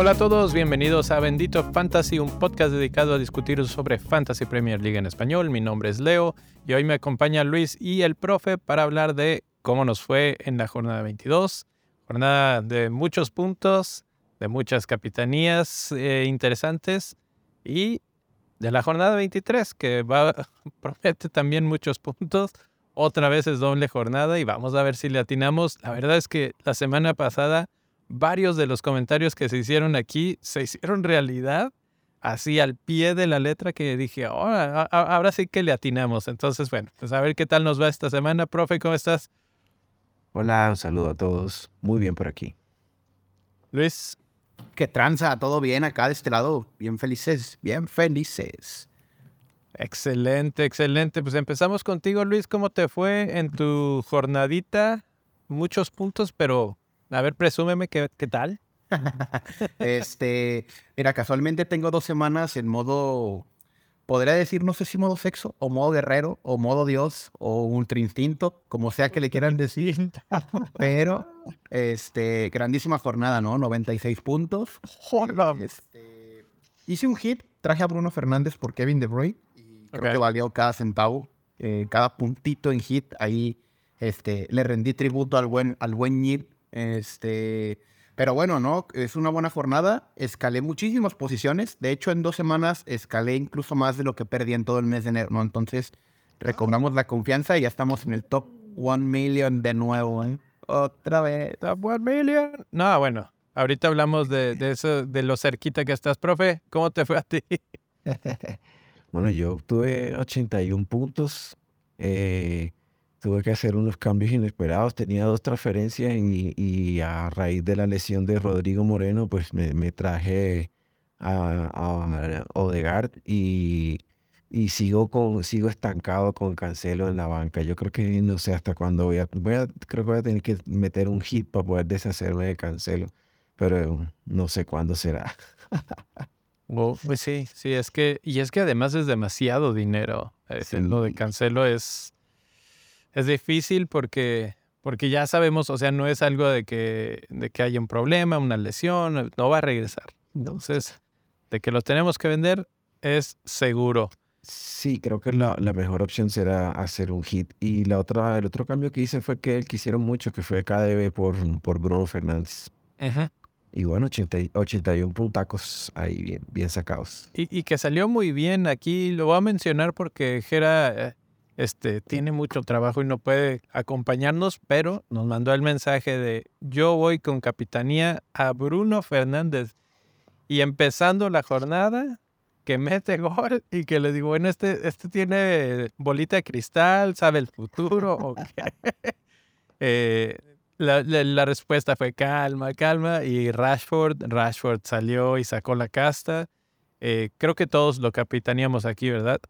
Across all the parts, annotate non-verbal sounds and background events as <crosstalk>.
Hola a todos, bienvenidos a Bendito Fantasy, un podcast dedicado a discutir sobre Fantasy Premier League en español. Mi nombre es Leo y hoy me acompaña Luis y el profe para hablar de cómo nos fue en la jornada 22. Jornada de muchos puntos, de muchas capitanías eh, interesantes y de la jornada 23 que va, <laughs> promete también muchos puntos. Otra vez es doble jornada y vamos a ver si le atinamos. La verdad es que la semana pasada varios de los comentarios que se hicieron aquí se hicieron realidad, así al pie de la letra que dije, oh, ahora sí que le atinamos. Entonces, bueno, pues a ver qué tal nos va esta semana. Profe, ¿cómo estás? Hola, un saludo a todos. Muy bien por aquí. Luis. ¿Qué tranza? ¿Todo bien acá de este lado? Bien felices, bien felices. Excelente, excelente. Pues empezamos contigo, Luis. ¿Cómo te fue en tu jornadita? Muchos puntos, pero a ver, presúmeme qué, qué tal. <laughs> este, mira, casualmente tengo dos semanas en modo, podría decir, no sé si modo sexo, o modo guerrero, o modo dios, o ultra instinto, como sea que le quieran decir. <laughs> Pero, este, grandísima jornada, ¿no? 96 puntos. Este, hice un hit, traje a Bruno Fernández por Kevin De Bruyne, y creo que valió cada centavo, eh, cada puntito en hit, ahí, este, le rendí tributo al buen, al buen este, pero bueno, ¿no? Es una buena jornada. Escalé muchísimas posiciones. De hecho, en dos semanas escalé incluso más de lo que perdí en todo el mes de enero, ¿no? Entonces, recobramos la confianza y ya estamos en el top 1 million de nuevo, ¿eh? Otra vez. Top 1 million. No, bueno. Ahorita hablamos de, de eso, de lo cerquita que estás, profe. ¿Cómo te fue a ti? <laughs> bueno, yo obtuve 81 puntos. Eh, tuve que hacer unos cambios inesperados. Tenía dos transferencias y, a raíz de la lesión de Rodrigo Moreno, pues me, traje a, a Odegaard y, y, sigo, con, sigo estancado con Cancelo en la banca. Yo creo que no sé hasta cuándo voy a, voy a, creo que voy a tener que meter un hit para poder deshacerme de Cancelo, pero no sé cuándo será. <laughs> pues sí, sí, es que, y es que además es demasiado dinero. Lo de Cancelo es es difícil porque, porque ya sabemos, o sea, no es algo de que, de que haya un problema, una lesión, no va a regresar. Entonces, de que lo tenemos que vender es seguro. Sí, creo que la, la, mejor opción será hacer un hit. Y la otra, el otro cambio que hice fue que él quisieron mucho, que fue KDB por, por Bruno Fernández. Y bueno, 80, 81 puntacos ahí bien, bien sacados. Y, y, que salió muy bien aquí, lo voy a mencionar porque Jera eh, este, tiene mucho trabajo y no puede acompañarnos, pero nos mandó el mensaje de yo voy con capitanía a Bruno Fernández. Y empezando la jornada, que mete gol y que le digo, bueno, este, este tiene bolita de cristal, sabe el futuro. <laughs> ¿o eh, la, respuesta fue calma, calma. Y Rashford, Rashford salió y sacó la casta. Eh, creo que todos lo capitaneamos aquí, ¿verdad?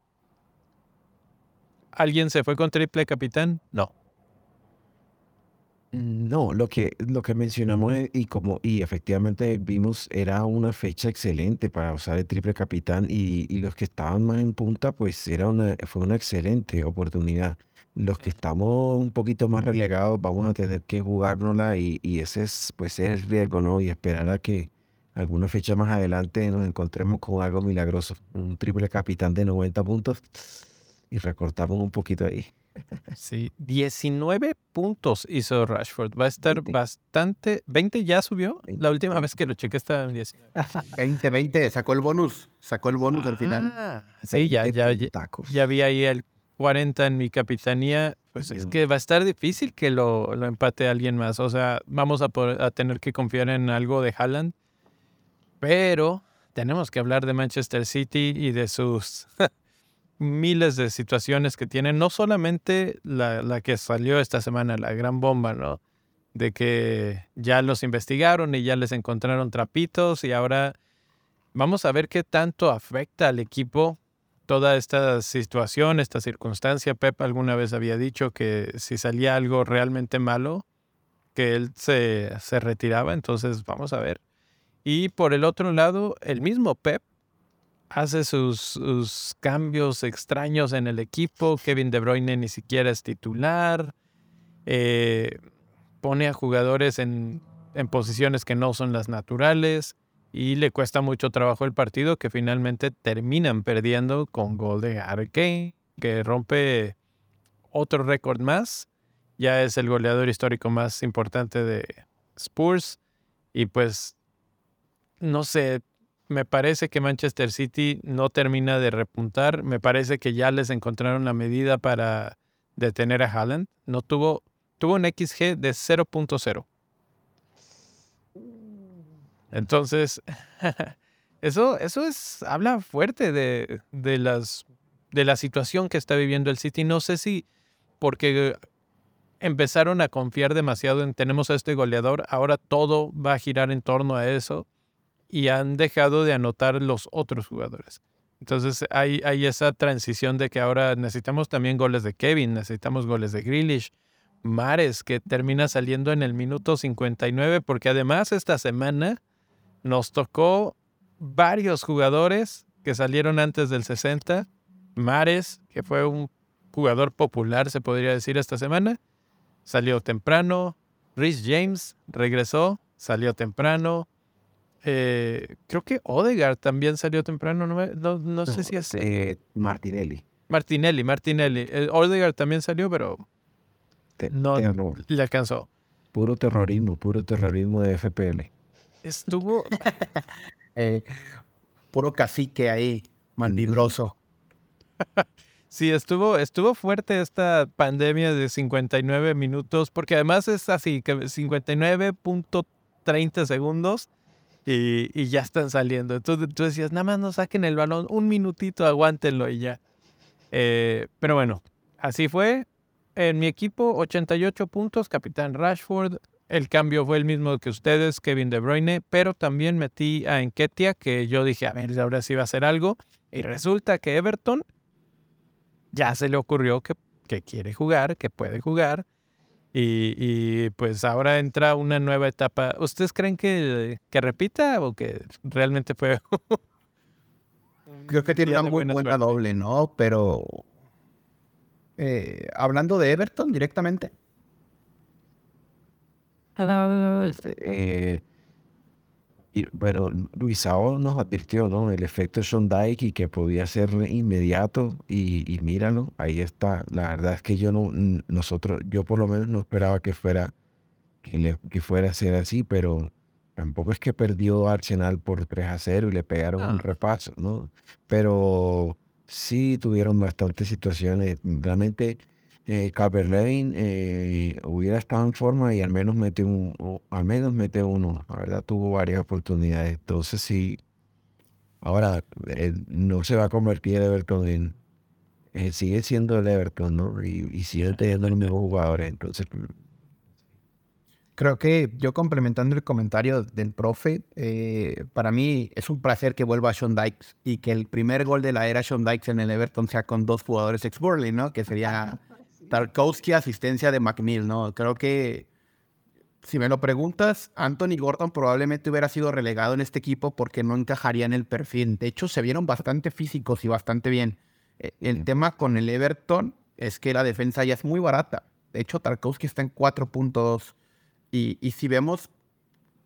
¿Alguien se fue con triple capitán? No. No, lo que, lo que mencionamos eh, y como y efectivamente vimos era una fecha excelente para usar el triple capitán y, los que estaban más en punta pues era una, fue una excelente oportunidad. Los que estamos un poquito más relegados vamos a tener que jugárnosla y, y ese es pues es el riesgo, ¿no? Y esperar a que alguna fecha más adelante nos encontremos con algo milagroso, un triple capitán de 90 puntos y recortamos un poquito ahí. Sí, 19 puntos hizo Rashford. Va a estar bastante. ¿20 ya subió? La última vez que lo chequé estaba en 19. 20, 20, sacó el bonus. Sacó el bonus al final. Ah, sí, ya, ya, ya, ya, vi ahí el 40 en mi capitanía. Pues es que va a estar difícil que lo, lo empate alguien más. O sea, vamos a, a tener que confiar en algo de Haaland. Pero tenemos que hablar de Manchester City y de sus miles de situaciones que tienen, no solamente la, que salió esta semana, la gran bomba, ¿no? De que ya los investigaron y ya les encontraron trapitos y ahora vamos a ver qué tanto afecta al equipo toda esta situación, esta circunstancia. Pep alguna vez había dicho que si salía algo realmente malo, que él se, se retiraba, entonces vamos a ver. Y por el otro lado, el mismo Pep hace sus, cambios extraños en el equipo. Kevin De Bruyne ni siquiera es titular. Eh, pone a jugadores en, en, posiciones que no son las naturales. Y le cuesta mucho trabajo el partido que finalmente terminan perdiendo con gol de Harry que rompe otro récord más. Ya es el goleador histórico más importante de Spurs. Y pues, no sé, me parece que Manchester City no termina de repuntar. Me parece que ya les encontraron la medida para detener a Haaland. No tuvo, tuvo un XG de 0.0. Entonces, <laughs> eso, eso es, habla fuerte de, de, las, de la situación que está viviendo el City. No sé si porque empezaron a confiar demasiado en tenemos a este goleador, ahora todo va a girar en torno a eso y han dejado de anotar los otros jugadores. Entonces hay, hay esa transición de que ahora necesitamos también goles de Kevin, necesitamos goles de Grealish, Mares, que termina saliendo en el minuto 59, porque además esta semana nos tocó varios jugadores que salieron antes del 60. Mares, que fue un jugador popular, se podría decir, esta semana, salió temprano. Rhys James regresó, salió temprano. Eh, creo que Odegaard también salió temprano, no, sé si es... Eh, Martinelli. Martinelli, Martinelli. Eh, Odegaard también salió, pero no le alcanzó. Puro terrorismo, puro terrorismo de FPL. Estuvo... <laughs> puro cacique ahí, mandibroso. <laughs> Sí, estuvo, estuvo fuerte esta pandemia de 59 minutos, porque además es así, que 59.30 segundos y, ya están saliendo. Entonces tú decías, nada más no saquen el balón, un minutito, aguántenlo y ya. Eh, pero bueno, así fue. En mi equipo, 88 puntos, capitán Rashford. El cambio fue el mismo que ustedes, Kevin De Bruyne, pero también metí a Enketia, que yo dije, a ver, ahora sí va a hacer algo. Y resulta que Everton ya se le ocurrió que, que quiere jugar, que puede jugar y, pues ahora entra una nueva etapa. ¿Ustedes creen que, que repita o que realmente fue... <laughs> Creo que tiene una muy buena, doble, ¿no? Pero eh, hablando de Everton directamente. Eh, y, bueno, Luisao nos advirtió, ¿no? El efecto Dyke y que podía ser inmediato y, y, míralo, ahí está. La verdad es que yo no, nosotros, yo por lo menos no esperaba que fuera, que, le, que fuera a ser así, pero tampoco es que perdió Arsenal por 3 a 0 y le pegaron un repaso, ¿no? Pero sí tuvieron bastantes situaciones. Realmente eh, eh, hubiera estado en forma y al menos mete un, al menos mete uno. La verdad tuvo varias oportunidades. Entonces sí, ahora eh, no se va a convertir el Everton en, eh, sigue siendo el Everton, ¿no? Y, sigue teniendo los mismos jugadores. Entonces Creo que yo complementando el comentario del profe, para mí es un placer que vuelva Sean Dykes y que el primer gol de la era Sean Dykes en el Everton sea con dos jugadores ex Burley, ¿no? Que sería Tarkowski, asistencia de McNeil, ¿no? Creo que, si me lo preguntas, Anthony Gordon probablemente hubiera sido relegado en este equipo porque no encajaría en el perfil. De hecho, se vieron bastante físicos y bastante bien. E, el tema con el Everton es que la defensa ya es muy barata. De hecho, Tarkowski está en 4.2. Y, y si vemos,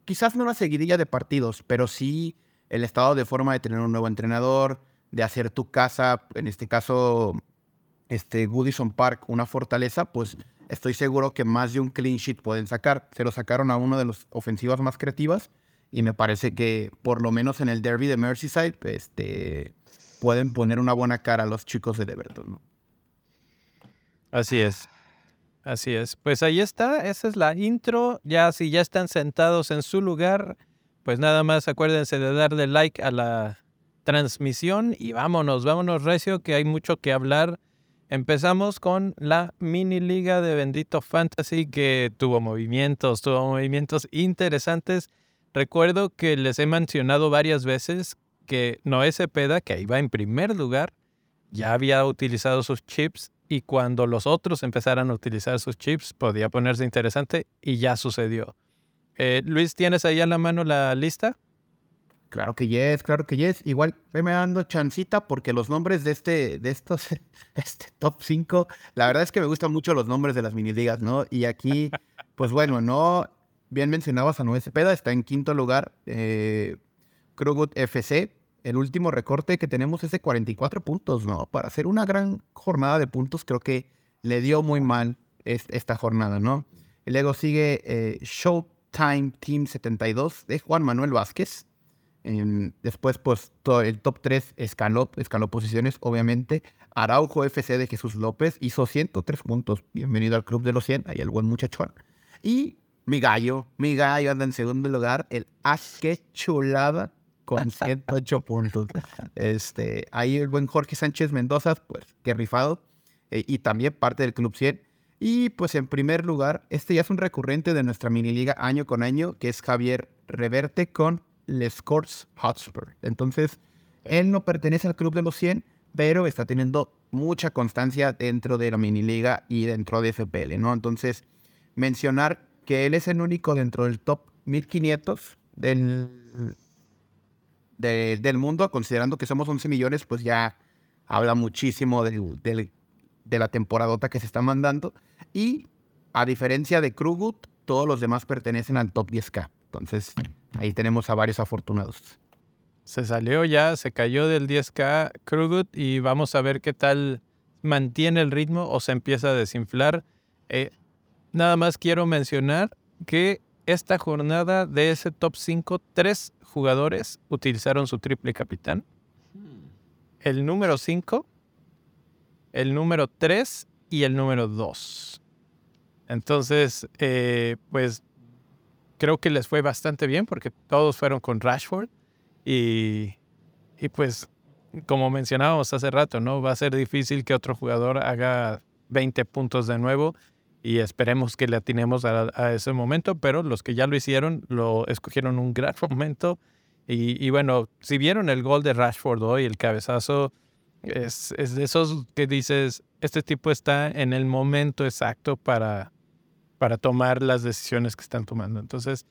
quizás no una seguidilla de partidos, pero sí el estado de forma de tener un nuevo entrenador, de hacer tu casa, en este caso este Goodison Park una fortaleza, pues estoy seguro que más de un clean sheet pueden sacar. Se lo sacaron a uno de las ofensivas más creativas y me parece que por lo menos en el derby de Merseyside este, pueden poner una buena cara a los chicos de Everton. Así es. Así es. Pues ahí está, esa es la intro. Ya si ya están sentados en su lugar, pues nada más acuérdense de darle like a la transmisión y vámonos, vámonos recio, que hay mucho que hablar Empezamos con la mini liga de Bendito Fantasy que tuvo movimientos, tuvo movimientos interesantes. Recuerdo que les he mencionado varias veces que Noé Cepeda, que iba en primer lugar, ya había utilizado sus chips y cuando los otros empezaran a utilizar sus chips podía ponerse interesante y ya sucedió. Eh, Luis, ¿tienes ahí a la mano la lista? Claro que yes, claro que yes. Igual me dando chancita porque los nombres de este, de estos, <laughs> este top 5, la verdad es que me gustan mucho los nombres de las mini ligas, ¿no? Y aquí, pues bueno, no, bien mencionabas a Noé Cepeda, está en quinto lugar, eh, Krugut FC. El último recorte que tenemos es de 44 puntos, ¿no? Para hacer una gran jornada de puntos, creo que le dio muy mal esta jornada, ¿no? Y luego sigue eh, Showtime Team 72 de Juan Manuel Vázquez. Después, pues, todo el top 3 escaló, escaló posiciones, obviamente. Araujo FC de Jesús López hizo 103 puntos. Bienvenido al club de los 100, ahí el buen muchachón. Y mi gallo, mi gallo anda en segundo lugar, el Asque Chulada con <laughs> 108 puntos. Este, ahí el buen Jorge Sánchez Mendoza, pues, que rifado. Eh, y también parte del Club 100. Y pues en primer lugar, este ya es un recurrente de nuestra mini liga año con año, que es Javier Reverte con Les Corts Hotspur. Entonces, él no pertenece al club de los 100, pero está teniendo mucha constancia dentro de la mini liga y dentro de FPL, ¿no? Entonces, mencionar que él es el único dentro del top 1500 del, del mundo, considerando que somos 11 millones, pues ya habla muchísimo de la temporadota que se está mandando. Y a diferencia de Krugut, todos los demás pertenecen al top 10K. Entonces, ahí tenemos a varios afortunados. Se salió ya, se cayó del 10K Krugut y vamos a ver qué tal mantiene el ritmo o se empieza a desinflar. Eh, nada más quiero mencionar que esta jornada de ese top 5, tres jugadores utilizaron su triple capitán. El número 5 el número 3 y el número 2. Entonces, eh, pues creo que les fue bastante bien porque todos fueron con Rashford y, y, pues como mencionábamos hace rato, ¿no? Va a ser difícil que otro jugador haga 20 puntos de nuevo y esperemos que le atinemos a, a ese momento, pero los que ya lo hicieron lo escogieron un gran <laughs> momento y, y bueno, si vieron el gol de Rashford hoy, el cabezazo, es, de esos que dices, este tipo está en el momento exacto para, para tomar las decisiones que están tomando. Entonces,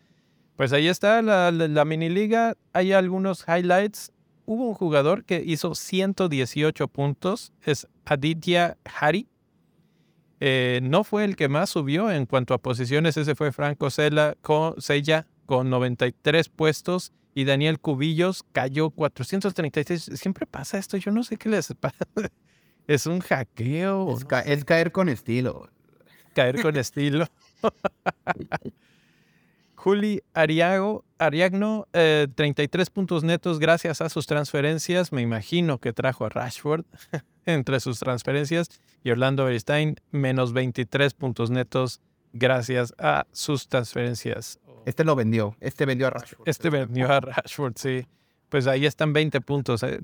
pues ahí está la, la, mini liga. Hay algunos highlights. Hubo un jugador que hizo 118 puntos, es Aditya Hari. Eh, no fue el que más subió en cuanto a posiciones, ese fue Franco Sella con, Sella con 93 puestos y Daniel Cubillos cayó 436. Siempre pasa esto, yo no sé qué les <laughs> pasa. Es un hackeo. Es, caer con estilo. Caer con estilo. <laughs> Juli Ariago, Ariagno, 33 eh, puntos netos gracias a sus transferencias. Me imagino que trajo a Rashford <laughs> entre sus transferencias. Y Orlando Beristain, menos 23 puntos netos gracias a sus transferencias. Este lo vendió. Este vendió a Rashford. Este vendió a Rashford, sí. Pues ahí están 20 puntos. Eh,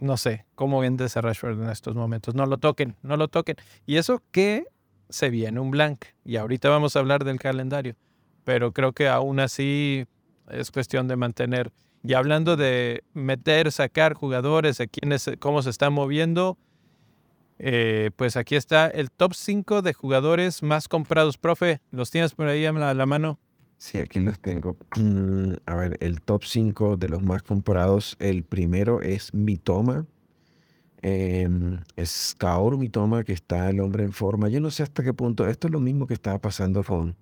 no, sé cómo vendes a Rashford en estos momentos. No lo toquen, no lo toquen. Y eso que se viene un blank. Y ahorita vamos a hablar del calendario. Pero creo que aún así es cuestión de mantener. Y hablando de meter, sacar jugadores, de quiénes, cómo se están moviendo, eh, pues aquí está el top 5 de jugadores más comprados. Profe, ¿los tienes por ahí a la mano? Sí, aquí los tengo. Mm, a ver, el top 5 de los más comprados. El primero es Mitoma. Eh, es Kaoru Mitoma, que está el hombre en forma. Yo no sé hasta qué punto. Esto es lo mismo que estaba pasando con,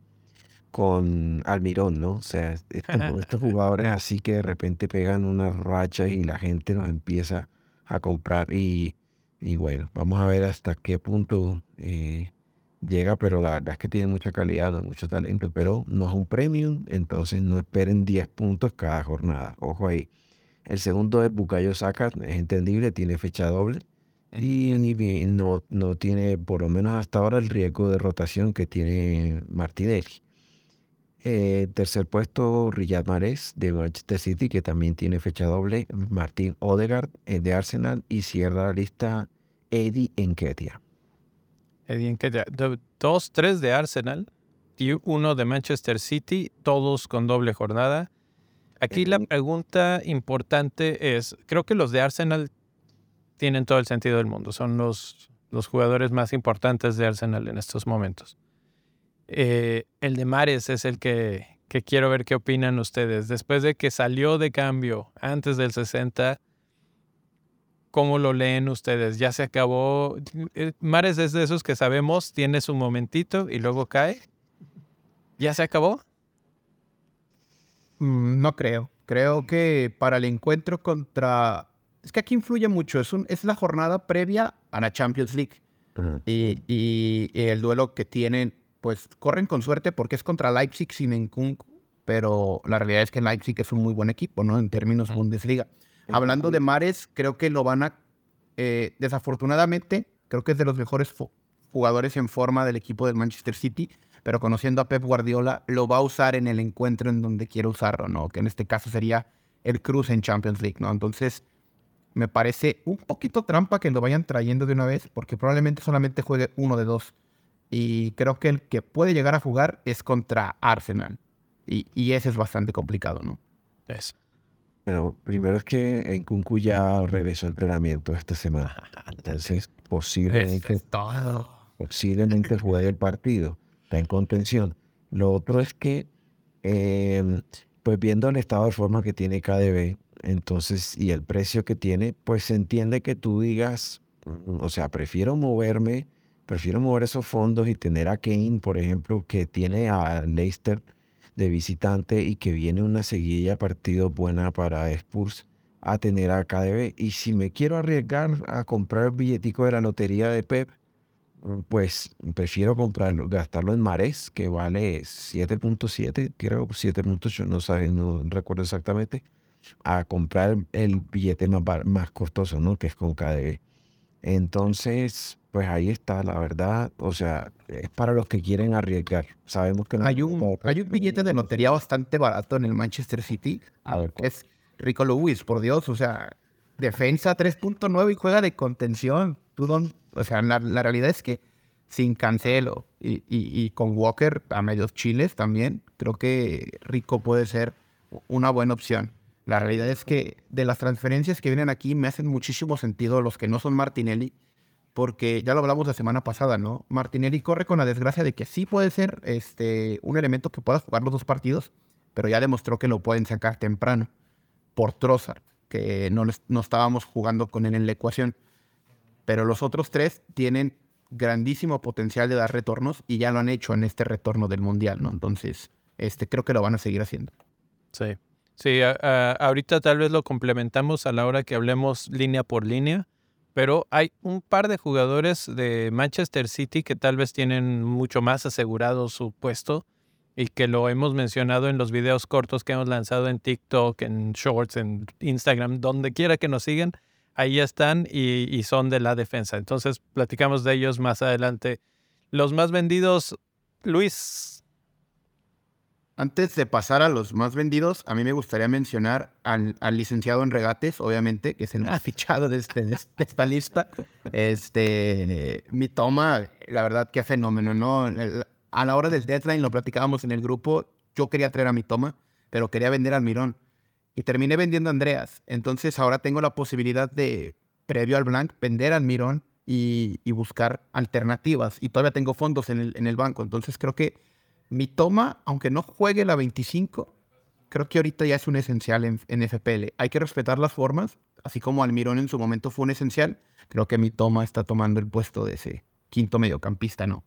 con Almirón, ¿no? O sea, <laughs> estos, jugadores así que de repente pegan una racha y la gente los empieza a comprar. Y, y bueno, vamos a ver hasta qué punto eh, llega, pero la verdad es que tiene mucha calidad, mucho talento, pero no es un premium, entonces no esperen 10 puntos cada jornada. Ojo ahí. El segundo es Bukayo Saka, es entendible, tiene fecha doble y no, no tiene, por lo menos hasta ahora, el riesgo de rotación que tiene Martinelli. Eh, tercer puesto, Riyad Mahrez de Manchester City, que también tiene fecha doble. Martín Odegaard eh, de Arsenal y cierra la lista Eddie Enketia dos, tres de Arsenal y uno de Manchester City, todos con doble jornada. Aquí la pregunta importante es, creo que los de Arsenal tienen todo el sentido del mundo, son los, los jugadores más importantes de Arsenal en estos momentos. Eh, el de Mares es el que, que quiero ver qué opinan ustedes. Después de que salió de cambio antes del 60, ¿cómo lo leen ustedes? ¿Ya se acabó? Eh, Mares es de esos que sabemos, tiene su momentito y luego cae. ¿Ya se acabó? Mm, no creo. Creo que para el encuentro contra... Es que aquí influye mucho. Es, un, es la jornada previa a la Champions League. y, y, el duelo que tienen, pues corren con suerte porque es contra Leipzig sin Nkunku, pero la realidad es que Leipzig es un muy buen equipo, ¿no? En términos Bundesliga. Hablando de Mares, creo que lo van a... Eh, desafortunadamente, creo que es de los mejores jugadores en forma del equipo del Manchester City pero conociendo a Pep Guardiola, lo va a usar en el encuentro en donde quiere usarlo, ¿no? Que en este caso sería el cruce en Champions League, ¿no? Entonces, me parece un poquito trampa que lo vayan trayendo de una vez, porque probablemente solamente juegue uno de dos. Y creo que el que puede llegar a jugar es contra Arsenal. Y, y ese es bastante complicado, ¿no? Es. Pero primero es que en Kunku ya regresó al entrenamiento esta semana. Entonces, posiblemente, posiblemente juegue el partido en contención. Lo otro es que, em, pues viendo el estado de forma que tiene KDB, entonces, y el precio que tiene, pues se entiende que tú digas, mm, o sea, prefiero moverme, prefiero mover esos fondos y tener a Kane, por ejemplo, que tiene a Leicester de visitante y que viene una seguidilla partido buena para Spurs a tener a KDB. Y si me quiero arriesgar a comprar el billetico de la lotería de Pep, pues prefiero comprarlo, gastarlo en Mares, que vale 7.7, creo 7.8, no sabe, no recuerdo exactamente, a comprar el billete más, más costoso, ¿no? Que es con KDB. Entonces, pues ahí está, la verdad, o sea, es para los que quieren arriesgar. Sabemos que hay un, hay un billete de lotería bastante barato en el Manchester City, a ver, es Rico Lewis, por Dios, o sea, defensa 3.9 y juega de contención. Tú don, o sea, la, realidad es que sin Cancelo y, con Walker a medios chiles también, creo que Rico puede ser una buena opción. La realidad es que de las transferencias que vienen aquí me hacen muchísimo sentido los que no son Martinelli, porque ya lo hablamos la semana pasada, ¿no? Martinelli corre con la desgracia de que sí puede ser este, un elemento que pueda jugar los dos partidos, pero ya demostró que lo pueden sacar temprano por Trossard, que no, no estábamos jugando con él en la ecuación. Pero los otros tres tienen grandísimo potencial de dar retornos y ya lo han hecho en este retorno del Mundial, ¿no? Entonces, este, creo que lo van a seguir haciendo. Sí. Sí, ahorita tal vez lo complementamos a la hora que hablemos línea por línea, pero hay un par de jugadores de Manchester City que tal vez tienen mucho más asegurado su puesto y que lo hemos mencionado en los videos cortos que hemos lanzado en TikTok, en Shorts, en Instagram, donde quiera que nos sigan ahí están y, son de la defensa. Entonces, platicamos de ellos más adelante. Los más vendidos, Luis. Antes de pasar a los más vendidos, a mí me gustaría mencionar al, licenciado en regates, obviamente, que es el más <laughs> fichado de, este, de esta lista. Este, mi toma, la verdad, qué fenómeno, ¿no? A la hora del deadline lo platicábamos en el grupo. Yo quería traer a mi toma, pero quería vender al Mirón y terminé vendiendo a Andreas. Entonces ahora tengo la posibilidad de, previo al blank, vender al Mirón y, buscar alternativas. Y todavía tengo fondos en el, en el banco. Entonces creo que mi toma, aunque no juegue la 25, creo que ahorita ya es un esencial en, en FPL. Hay que respetar las formas, así como Almirón en su momento fue un esencial. Creo que mi toma está tomando el puesto de ese quinto mediocampista, ¿no?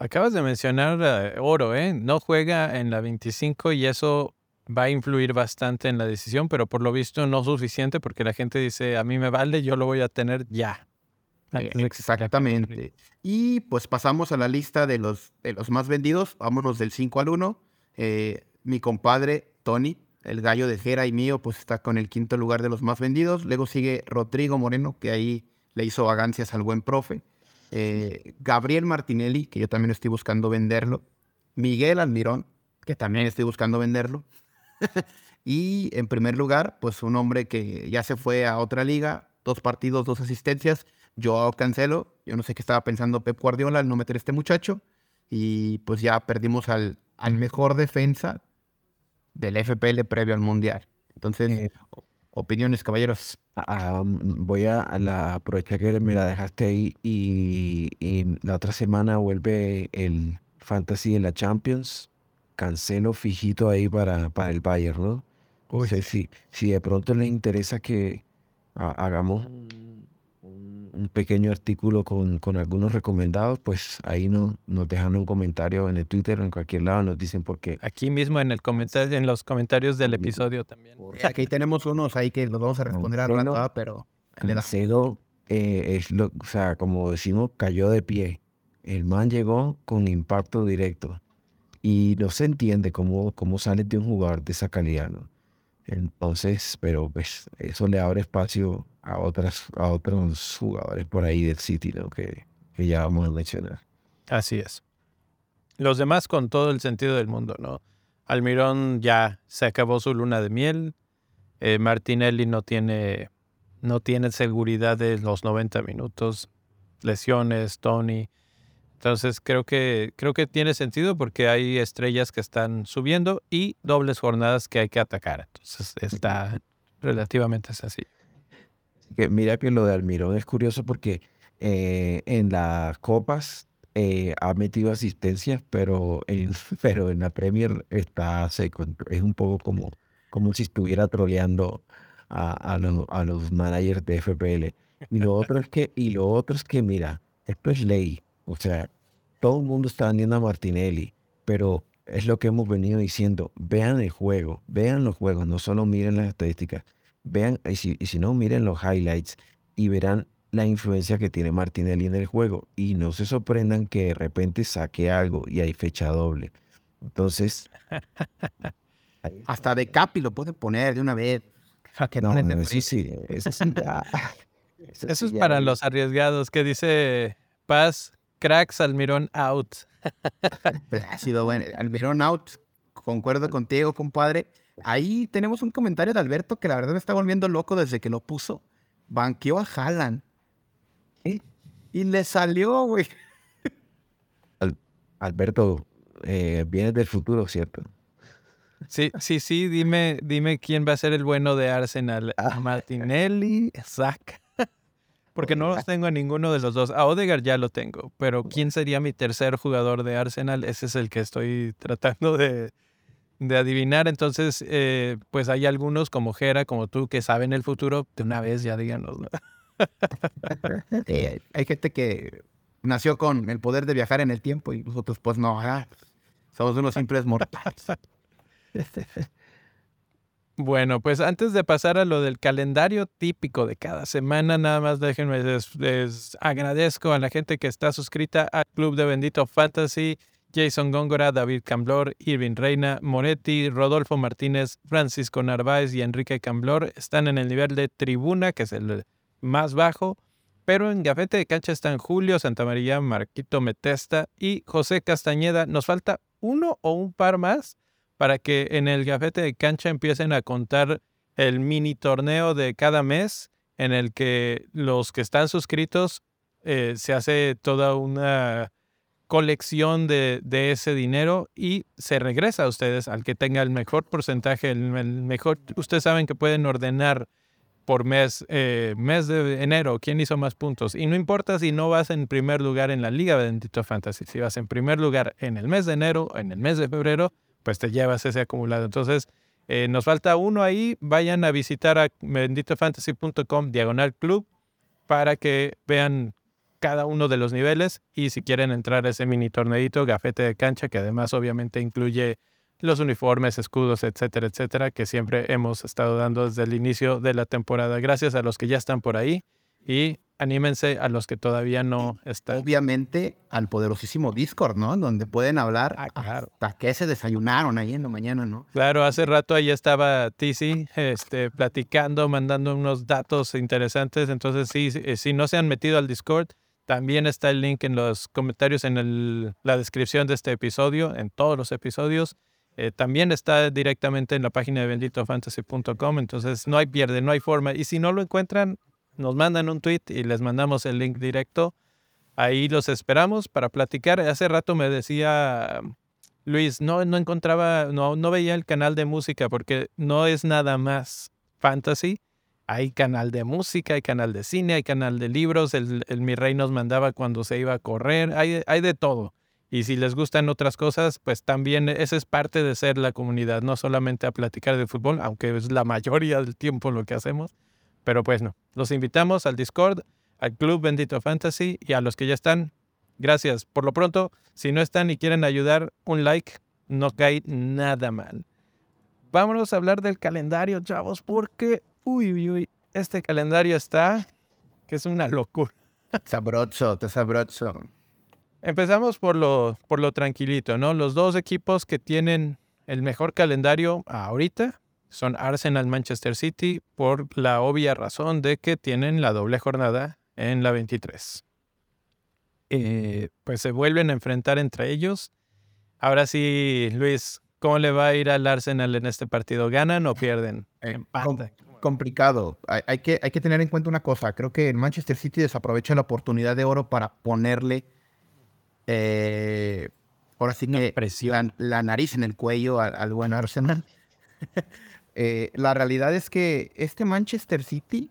Acabas de mencionar eh, oro, ¿eh? No juega en la 25 y eso va a influir bastante en la decisión, pero por lo visto no suficiente porque la gente dice, a mí me vale, yo lo voy a tener ya. Eh, exactamente. Y pues pasamos a la lista de los, de los más vendidos. Vámonos del 5 al 1. Eh, mi compadre Tony, el gallo de Jera y mío, pues está con el quinto lugar de los más vendidos. Luego sigue Rodrigo Moreno, que ahí le hizo vagancias al buen profe. Eh, Gabriel Martinelli, que yo también estoy buscando venderlo. Miguel Almirón, que también estoy buscando venderlo. <laughs> y en primer lugar, pues un hombre que ya se fue a otra liga, dos partidos, dos asistencias. Yo Cancelo, yo no sé qué estaba pensando Pep Guardiola al no meter a este muchacho. Y pues ya perdimos al, al mejor defensa del FPL previo al Mundial. Entonces, eh, opiniones, caballeros. Ah, mm, voy a, la, aprovechar que me la dejaste ahí y, y la otra semana vuelve el Fantasy en la Champions cancelo fijito ahí para, para el Bayern, ¿no? O sea, si, si de pronto les interesa que hagamos un, pequeño artículo con, con, algunos recomendados, pues ahí no, nos dejan un comentario en el Twitter o en cualquier lado, nos dicen por qué. Aquí mismo en, el comentario, en los comentarios del episodio también. Aquí tenemos unos ahí que los vamos a responder a rato, pero... Cancelo, eh, es lo, o sea, como decimos, cayó de pie. El man llegó con impacto directo y no se entiende cómo, cómo sale de un jugador de esa calidad, ¿no? Entonces, pero pues eso le abre espacio a, otras, a otros jugadores por ahí del City, ¿no? Que, que ya vamos a mencionar. Así es. Los demás con todo el sentido del mundo, ¿no? Almirón ya se acabó su luna de miel. Eh, Martinelli no tiene, no tiene seguridad de los 90 minutos. Lesiones, Tony. Entonces creo que, creo que tiene sentido porque hay estrellas que están subiendo y dobles jornadas que hay que atacar. Entonces está relativamente así. Que mira que lo de Almirón es curioso porque eh, en las copas eh, ha metido asistencias, pero en, <laughs> pero en la Premier está seco. Es un poco como, como si estuviera troleando a, a, a los managers de FPL. Y lo otro es que, y lo otro es que, mira, esto es ley. O sea, todo el mundo está vendiendo a Martinelli, pero es lo que hemos venido diciendo. Vean el juego, vean los juegos, no solo miren las estadísticas. Vean, y si, y si no, miren los highlights y verán la influencia que tiene Martinelli en el juego. Y no se sorprendan que de repente saque algo y hay fecha doble. Entonces. <laughs> Hasta de Capi lo puede poner de una vez. no, eso sí, eso sí, <laughs> Eso, es para los arriesgados que dice Paz cracks, Almirón out. <laughs> ha sido bueno. Almirón out. Concuerdo contigo, compadre. Ahí tenemos un comentario de Alberto que la verdad me está volviendo loco desde que lo puso. Banqueó a Haaland. Y le salió, güey. <laughs> Alberto, eh, vienes del futuro, ¿cierto? Sí, sí, sí. Dime, dime quién va a ser el bueno de Arsenal. Ah. Martinelli, Zach. Porque no los tengo a ninguno de los dos. A Odegaard ya lo tengo, pero ¿quién sería mi tercer jugador de Arsenal? Ese es el que estoy tratando de, adivinar. Entonces, eh, pues hay algunos como Jera, como tú, que saben el futuro. De una vez ya díganos. <laughs> hay gente que nació con el poder de viajar en el tiempo y nosotros pues no. Somos unos <laughs> simples mortales. <laughs> Bueno, pues antes de pasar a lo del calendario típico de cada semana, nada más déjenme, les, agradezco a la gente que está suscrita al Club de Bendito Fantasy, Jason Góngora, David Camblor, Irving Reina, Moretti, Rodolfo Martínez, Francisco Narváez y Enrique Camblor están en el nivel de tribuna, que es el más bajo, pero en Gafete de Cancha están Julio Santamaría, Marquito Metesta y José Castañeda. Nos falta uno o un par más para que en el gafete de cancha empiecen a contar el mini torneo de cada mes en el que los que están suscritos eh, se hace toda una colección de, ese dinero y se regresa a ustedes al que tenga el mejor porcentaje, el, mejor, ustedes saben que pueden ordenar por mes, eh, mes de enero, quién hizo más puntos. Y no importa si no vas en primer lugar en la Liga Bendito Fantasy, si vas en primer lugar en el mes de enero, en el mes de febrero, pues te llevas ese acumulado. Entonces, eh, nos falta uno ahí. Vayan a visitar a benditofantasy.com diagonal club para que vean cada uno de los niveles y si quieren entrar a ese mini torneito, gafete de cancha, que además obviamente incluye los uniformes, escudos, etcétera, etcétera, que siempre hemos estado dando desde el inicio de la temporada. Gracias a los que ya están por ahí y anímense a los que todavía no están. Obviamente al poderosísimo Discord, ¿no? Donde pueden hablar ah, claro. hasta que se desayunaron ahí en la mañana, ¿no? Claro, hace rato ahí estaba TC este, platicando, mandando unos datos interesantes. Entonces, sí, eh, si no se han metido al Discord, también está el link en los comentarios, en el, la descripción de este episodio, en todos los episodios. Eh, también está directamente en la página de benditofantasy.com, entonces no hay pierde, no hay forma. Y si no lo encuentran, nos mandan un tweet y les mandamos el link directo. Ahí los esperamos para platicar. Hace rato me decía Luis, no, no encontraba, no, no veía el canal de música porque no es nada más fantasy. Hay canal de música, hay canal de cine, hay canal de libros. El, Mi Rey nos mandaba cuando se iba a correr. Hay, hay de todo. Y si les gustan otras cosas, pues también esa es parte de ser la comunidad, no solamente a platicar de fútbol, aunque es la mayoría del tiempo lo que hacemos. Pero pues no, los invitamos al Discord, al Club Bendito Fantasy y a los que ya están, gracias. Por lo pronto, si no están y quieren ayudar, un like no cae nada mal. Vámonos a hablar del calendario, chavos, porque, uy, uy, uy, este calendario está, que es una locura. <laughs> Sabroso, te sabroso. Empezamos por lo, por lo tranquilito, ¿no? Los dos equipos que tienen el mejor calendario ahorita son Arsenal Manchester City por la obvia razón de que tienen la doble jornada en la 23. Eh, pues se vuelven a enfrentar entre ellos. Ahora sí, Luis, ¿cómo le va a ir al Arsenal en este partido? ¿Ganan o pierden? Eh, complicado. Hay, que, hay que tener en cuenta una cosa. Creo que el Manchester City desaprovecha la oportunidad de oro para ponerle eh, ahora sí que la, la, nariz en el cuello al, buen Arsenal. <laughs> Eh, la realidad es que este Manchester City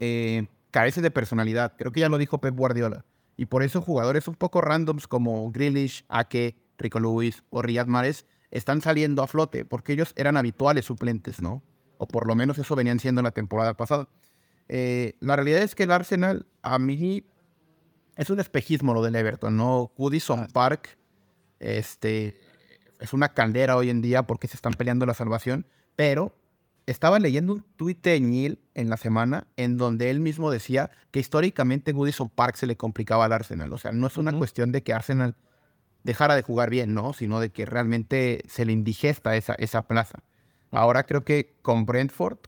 eh, carece de personalidad. Creo que ya lo dijo Pep Guardiola. Y por eso jugadores un poco randoms como Grealish, Ake, Rico Lewis o Riyad Mahrez están saliendo a flote porque ellos eran habituales suplentes, ¿no? O por lo menos eso venían siendo la temporada pasada. Eh, la realidad es que el Arsenal a mí es un espejismo lo del Everton, ¿no? Goodison ah. Park este, es una caldera hoy en día porque se están peleando la salvación, pero estaba leyendo un tuit de Neil en la semana en donde él mismo decía que históricamente Goodison Park se le complicaba al Arsenal. O sea, no es una cuestión de que Arsenal dejara de jugar bien, ¿no? Sino de que realmente se le indigesta esa, esa plaza. Ahora creo que con Brentford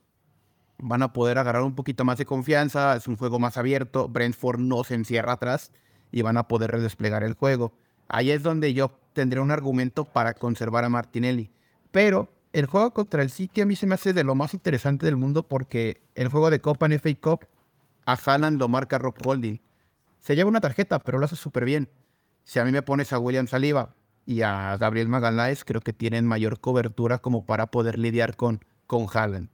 van a poder agarrar un poquito más de confianza, es un juego más abierto, Brentford no se encierra atrás y van a poder redesplegar el juego. Ahí es donde yo tendré un argumento para conservar a Martinelli. Pero el juego contra el City a mí se me hace de lo más interesante del mundo porque el juego de Copa en FA Cup a Haaland lo marca Rob Holding. Se lleva una tarjeta, pero lo hace súper bien. Si a mí me pones a William Saliba y a Gabriel Magaláes, creo que tienen mayor cobertura como para poder lidiar con, con Haaland.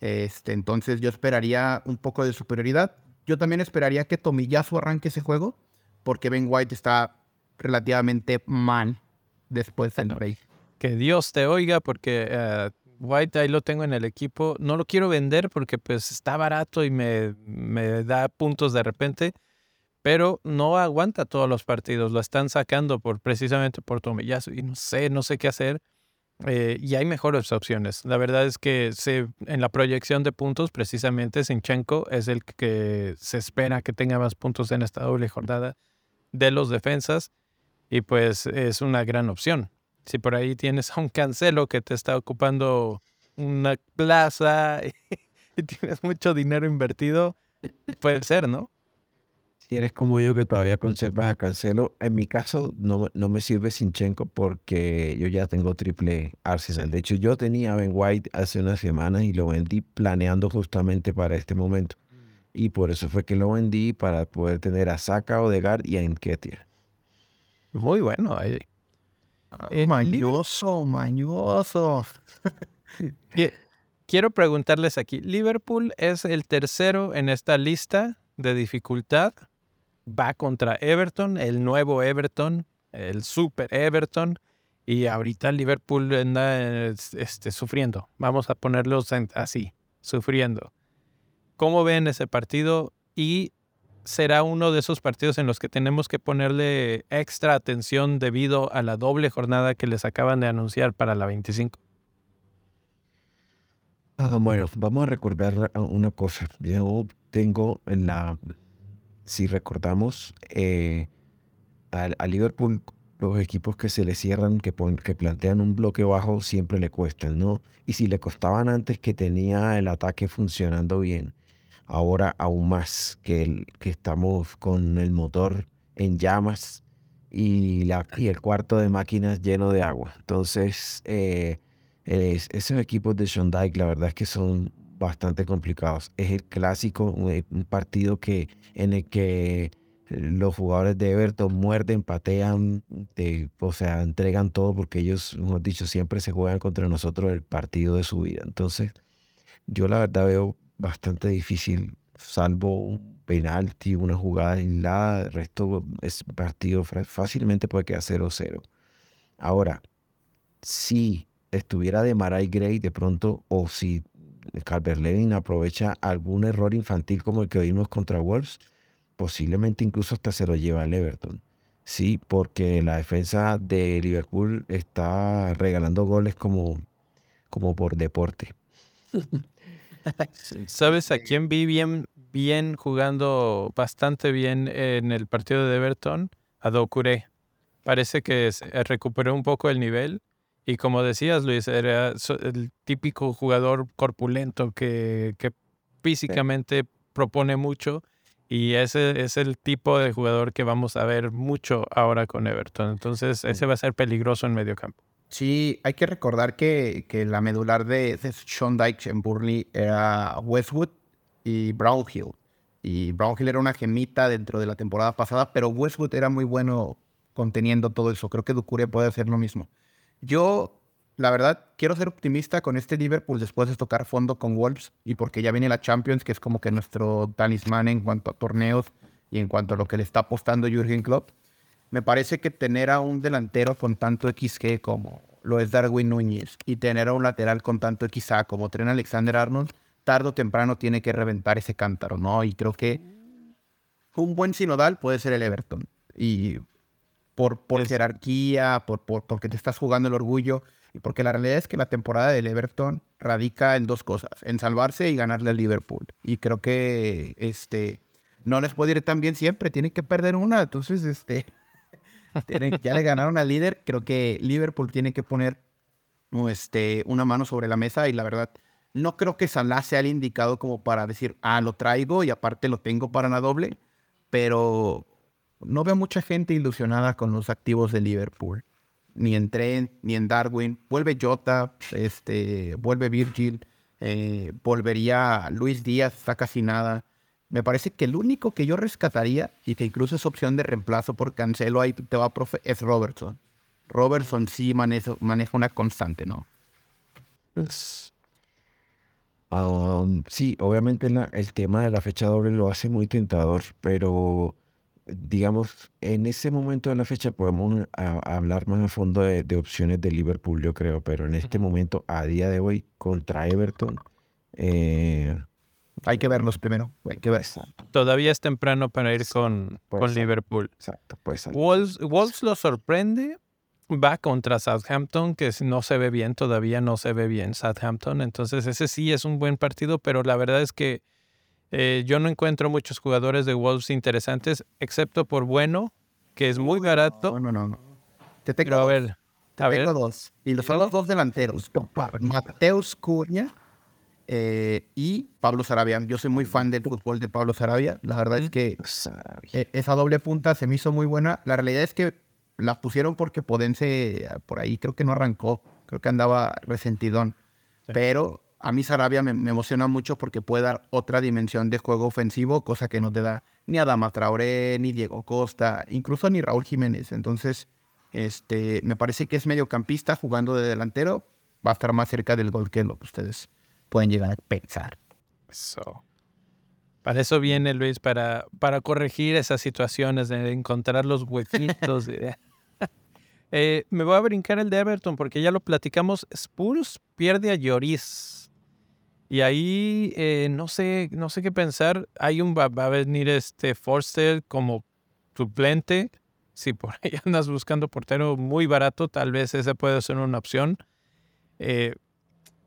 Este, entonces yo esperaría un poco de superioridad. Yo también esperaría que Tomiyasu arranque ese juego, porque Ben White está relativamente mal después del break. Que Dios te oiga, porque eh, White ahí lo tengo en el equipo. No lo quiero vender porque pues está barato y me, me da puntos de repente, pero no aguanta todos los partidos. Lo están sacando por precisamente por Tomiyasu y no sé, no sé qué hacer. Eh, y hay mejores opciones. La verdad es que se, en la proyección de puntos, precisamente Sinchenko es el que se espera que tenga más puntos en esta doble jornada de los defensas y pues es una gran opción. Si por ahí tienes a un cancelo que te está ocupando una plaza <laughs> y tienes mucho dinero invertido, puede ser, ¿no? si eres como yo que todavía conservas a Cancelo, en mi caso no, no me sirve Sinchenko porque yo ya tengo triple Arsenal. De hecho, yo tenía a Ben White hace unas semanas y lo vendí planeando justamente para este momento. Y por eso fue que lo vendí para poder tener a Saka, Odegaard y a Enketia. Muy bueno. Ahí. Eh, mañoso, mañoso. Quiero preguntarles aquí, Liverpool es el tercero en esta lista de dificultad va contra Everton, el nuevo Everton, el super Everton, y ahorita Liverpool anda este, sufriendo. Vamos a ponerlos así, sufriendo. ¿Cómo ven ese partido? Y será uno de esos partidos en los que tenemos que ponerle extra atención debido a la doble jornada que les acaban de anunciar para la 25. Ah, bueno, vamos a recordar una cosa. Yo tengo en la si recordamos, eh, a, Liverpool los equipos que se le cierran, que, que plantean un bloque bajo, siempre le cuestan, ¿no? Y si le costaban antes que tenía el ataque funcionando bien, ahora aún más que, el, que estamos con el motor en llamas y, la, y el cuarto de máquinas lleno de agua. Entonces, eh, esos equipos de Sean Dyke, la verdad es que son bastante complicados. Es el clásico, un, partido que, en el que los jugadores de Everton muerden, patean, o sea, entregan todo porque ellos, hemos dicho, siempre se juegan contra nosotros el partido de su vida. Entonces, yo la verdad veo bastante difícil salvo un penalti, una jugada aislada, el resto es partido fácilmente puede quedar 0-0. Ahora, si estuviera de Maray Gray de pronto, o si Calvert Levin aprovecha algún error infantil como el que vimos contra Wolves, posiblemente incluso hasta se lo lleva al Everton. Sí, porque la defensa de Liverpool está regalando goles como, como por deporte. <laughs> ¿Sabes a quién vi bien, bien jugando bastante bien en el partido de Everton? A Docuré. Parece que recuperó un poco el nivel y como decías, Luis, era el típico jugador corpulento que, que físicamente propone mucho y ese es el tipo de jugador que vamos a ver mucho ahora con Everton. Entonces, ese va a ser peligroso en medio campo. Sí, hay que recordar que, que la medular de, de Sean Dyche en Burnley era Westwood y Brownhill. Y Brownhill era una gemita dentro de la temporada pasada, pero Westwood era muy bueno conteniendo todo eso. Creo que Ducure puede hacer lo mismo. Yo, la verdad, quiero ser optimista con este Liverpool después de tocar fondo con Wolves y porque ya viene la Champions, que es como que nuestro talismán en cuanto a torneos y en cuanto a lo que le está apostando Jürgen Klopp. Me parece que tener a un delantero con tanto XG como lo es Darwin Núñez y tener a un lateral con tanto XA como Tren Alexander Arnold, tarde o temprano tiene que reventar ese cántaro, ¿no? Y creo que un buen sinodal puede ser el Everton. Y por, por jerarquía, por, por, porque te estás jugando el orgullo y porque la realidad es que la temporada del Everton radica en dos cosas, en salvarse y ganarle al Liverpool. Y creo que este, no les puede ir tan bien siempre, tienen que perder una, entonces este, ya le ganaron al líder, creo que Liverpool tiene que poner este, una mano sobre la mesa y la verdad, no creo que Salah sea el indicado como para decir, ah, lo traigo y aparte lo tengo para la doble, pero no veo mucha gente ilusionada con los activos de Liverpool. Ni en Trent, ni en Darwin. Vuelve Jota, este, vuelve Virgil, eh, volvería Luis Díaz, está casi nada. Me parece que el único que yo rescataría, y que incluso es opción de reemplazo por cancelo, ahí te va, profe, es Robertson. Robertson sí maneja, maneja una constante, ¿no? Um, sí, obviamente el tema de la fecha doble lo hace muy tentador, pero digamos, en ese momento de la fecha podemos hablar más a fondo de, opciones de Liverpool, yo creo, pero en este momento, a día de hoy, contra Everton, eh, hay que verlos primero. Hay que ver. Todavía es temprano para ir con, con Liverpool. Exacto, pues. Wolves, Wolves lo sorprende. Va contra Southampton, que no se ve bien, todavía no se ve bien Southampton. Entonces, ese sí es un buen partido, pero la verdad es que eh, yo no encuentro muchos jugadores de Wolves interesantes, excepto por Bueno, que es muy barato. No, no, no. Te tengo, a ver, te tengo dos. Y son los dos delanteros. Mateus Cunha eh, y Pablo Sarabia. Yo soy muy fan del fútbol de Pablo Sarabia. La verdad es que e, esa doble punta se me hizo muy buena. La realidad es que la pusieron porque Podense por ahí creo que no arrancó. Creo que andaba resentidón. Pero a mí Sarabia me, emociona mucho porque puede dar otra dimensión de juego ofensivo, cosa que no te da ni Adama Traoré, ni Diego Costa, incluso ni Raúl Jiménez. Entonces, este, me parece que es mediocampista jugando de delantero, va a estar más cerca del gol que lo que ustedes pueden llegar a pensar. Para eso viene Luis, para, para corregir esas situaciones, de encontrar los huequitos. <laughs> eh, me voy a brincar el de Everton porque ya lo platicamos. Spurs pierde a Lloris y ahí eh, no sé, no sé qué pensar. Hay un va, a venir este Forster como suplente. Si por ahí <laughs> andas buscando portero muy barato, tal vez ese puede ser una opción. Eh,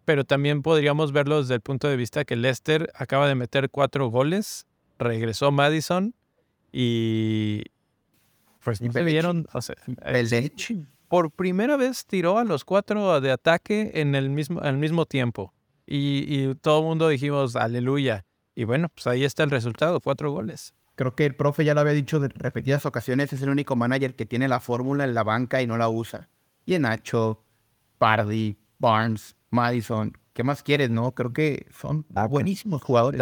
pero también podríamos verlo desde el punto de vista que Leicester acaba de meter cuatro goles, regresó Madison y pues no se vieron. por primera vez tiró a los cuatro de ataque en el mismo, al mismo tiempo. Y, todo el mundo dijimos, aleluya. Y bueno, pues ahí está el resultado, cuatro goles. Creo que el profe ya lo había dicho de repetidas ocasiones, es el único manager que tiene la fórmula en la banca y no la usa. Y en Nacho, Pardy, Barnes, Madison, ¿qué más quieres, no? Creo que son buenísimos jugadores.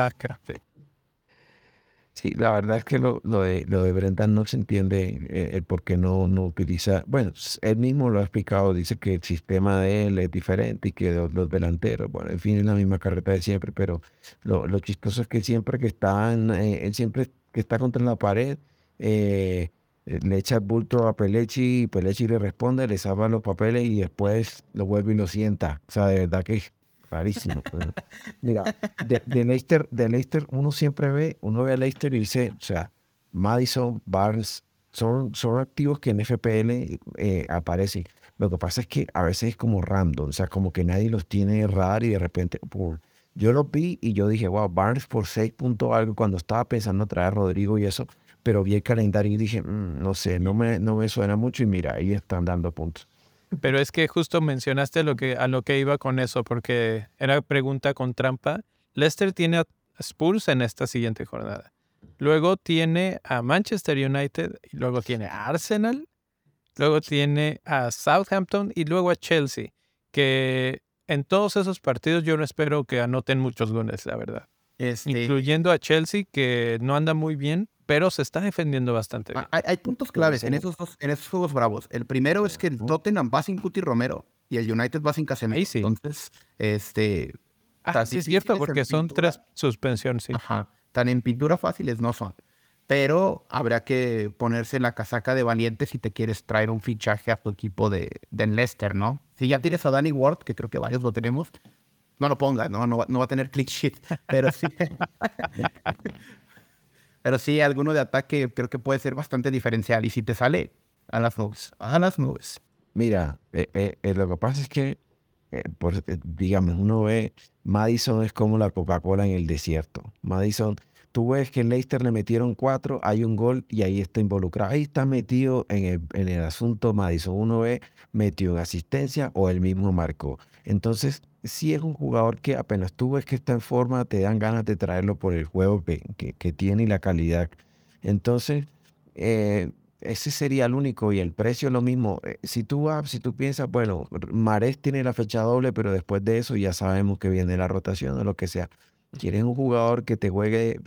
Sí, la verdad es que lo, lo de, lo de Brendan no se entiende eh, el por qué no, no utiliza. Bueno, él mismo lo ha explicado, dice que el sistema de él es diferente y que los, los delanteros, bueno, en fin, es la misma carreta de siempre, pero lo, lo chistoso es que siempre que está, en, eh, él siempre que está contra la pared, eh, le echa el bulto a Pelechi y Pelechi le responde, le salva los papeles y después lo vuelve y lo sienta. O sea, de verdad que es rarísimo. Mira, de, Leicester, de Leicester uno siempre ve, uno ve a Leicester y dice, o sea, Madison, Barnes, son, son activos que en FPL eh, aparecen. Lo que pasa es que a veces es como random, o sea, como que nadie los tiene radar y de repente, por, yo los vi y yo dije, wow, Barnes por 6 puntos algo cuando estaba pensando traer Rodrigo y eso, pero vi el calendario y dije, "Mm, no sé, no me, no me suena mucho y mira, ahí están dando puntos. Pero es que justo mencionaste lo que, a lo que iba con eso, porque era pregunta con trampa. Leicester tiene a Spurs en esta siguiente jornada. Luego tiene a Manchester United, y luego tiene a Arsenal, luego tiene a Southampton y luego a Chelsea, que en todos esos partidos yo no espero que anoten muchos goles, la verdad. Este, Incluyendo a Chelsea, que no anda muy bien, pero se está defendiendo bastante bien. Ah, Hay, hay puntos claves en esos, dos, en esos juegos bravos. El primero es que el Tottenham va sin Cuti Romero y el United va sin Casemiro. Ahí sí. Entonces, este, Ah, tan sí es cierto, porque son pintura. tres suspensiones, sí. Ajá, tan en pintura fáciles no son. Pero habrá que ponerse la casaca de valiente si te quieres traer un fichaje a tu equipo de, de Leicester, ¿no? Si ya tienes a Danny Ward, que creo que varios lo tenemos, no lo pongas, ¿no? No va, no va a tener click sheet. Pero sí. <laughs> pero sí, alguno de ataque creo que puede ser bastante diferencial. Y si te sale, a las nubes. A las nubes. Mira, eh, eh, eh, lo que pasa es que, eh, por- eh, digamos, uno ve, Madison es como la Coca-Cola en el desierto. Madison, tú ves que Leicester le metieron cuatro, hay un gol y ahí está involucrado. Ahí está metido en el, en el asunto Madison. Uno ve, metió en asistencia o él mismo marcó. Entonces, si es un jugador que apenas tú ves que está en forma, te dan ganas de traerlo por el juego que, que- tiene y la calidad. Entonces, eh, ese sería el único y el precio lo mismo. Eh, Si tú si tú piensas, bueno, Marés tiene la fecha doble, pero después de eso ya sabemos que viene la rotación o lo que sea. ¿Quieres un jugador que te juegue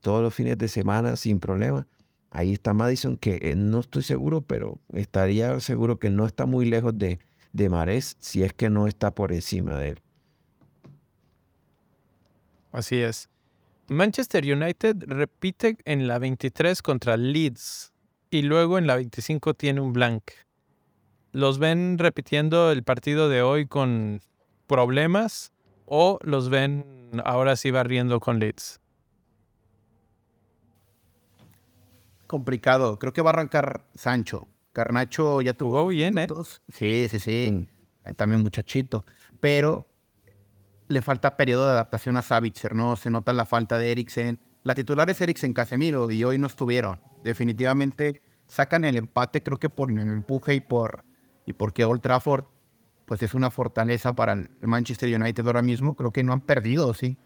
todos los fines de semana sin problema? Ahí está Madison, que eh, no estoy seguro, pero estaría seguro que no está muy lejos de, de Marés, si es que no está por encima de él. Así es. Manchester United repite en la 23 contra Leeds y luego en la 25 tiene un blank. ¿Los ven repitiendo el partido de hoy con problemas o los ven ahora sí barriendo con Leeds? Complicado. Creo que va a arrancar Sancho. Carnacho ya tuvo bien, ¿eh? Sí, sí, sí. También muchachito. Pero le falta periodo de adaptación a Savitzer, ¿no? Se nota la falta de Eriksen. La titular es Eriksen Casemiro y hoy no estuvieron. Definitivamente sacan el empate, creo que por el empuje y por y porque Old Trafford pues es una fortaleza para el Manchester United ahora mismo. Creo que no han perdido, sí.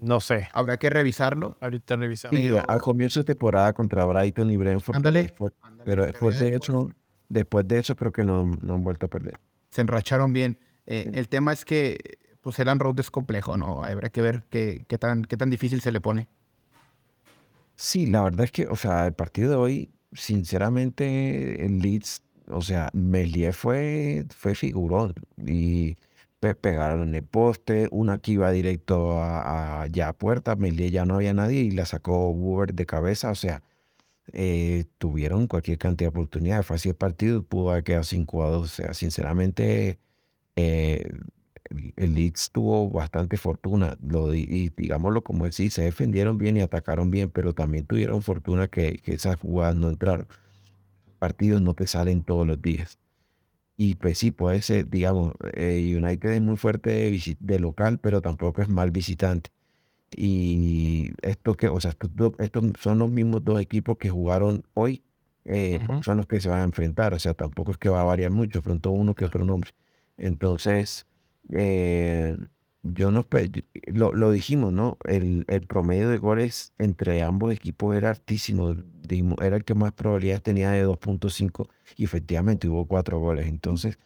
No sé. Habrá que revisarlo. Ahorita revisamos. Sí, al comienzo de temporada contra Brighton y Brentford. Ándale. fue- pero después de eso, después de eso creo que no, no han vuelto a perder. se enracharon bien. Eh, el tema es que pues el Road es complejo, ¿no? Habrá que ver qué, qué, tan, qué tan difícil se le pone. Sí, la verdad es que, o sea, el partido de hoy, sinceramente, el Leeds, o sea, Meslier fue, fue figurón y pegaron el poste, una que iba directo a, a- ya a puerta, Meslier ya no había nadie y la sacó Wood de cabeza, o sea, eh, tuvieron cualquier cantidad de oportunidades, fue así el partido, pudo haber quedado 5 a 2, o sea, sinceramente, eh, el- Leeds tuvo bastante fortuna, lo, y digámoslo como es, sí, se defendieron bien y atacaron bien, pero también tuvieron fortuna que, que esas jugadas no entraron. Partidos no te salen todos los días. Y pues sí, puede ser, digamos, eh, United es muy fuerte de, de local, pero tampoco es mal visitante. Y esto que, o sea, estos, dos- estos son los mismos dos equipos que jugaron hoy, eh, son los que se van a enfrentar, o sea, tampoco es que va a variar mucho, pronto uno que otro nombre. Entonces, eh, yo no, yo- lo, lo dijimos, ¿no? El, el promedio de goles entre ambos equipos era altísimo, dijimos, era el que más probabilidades tenía de 2.5 y efectivamente hubo cuatro goles. Entonces,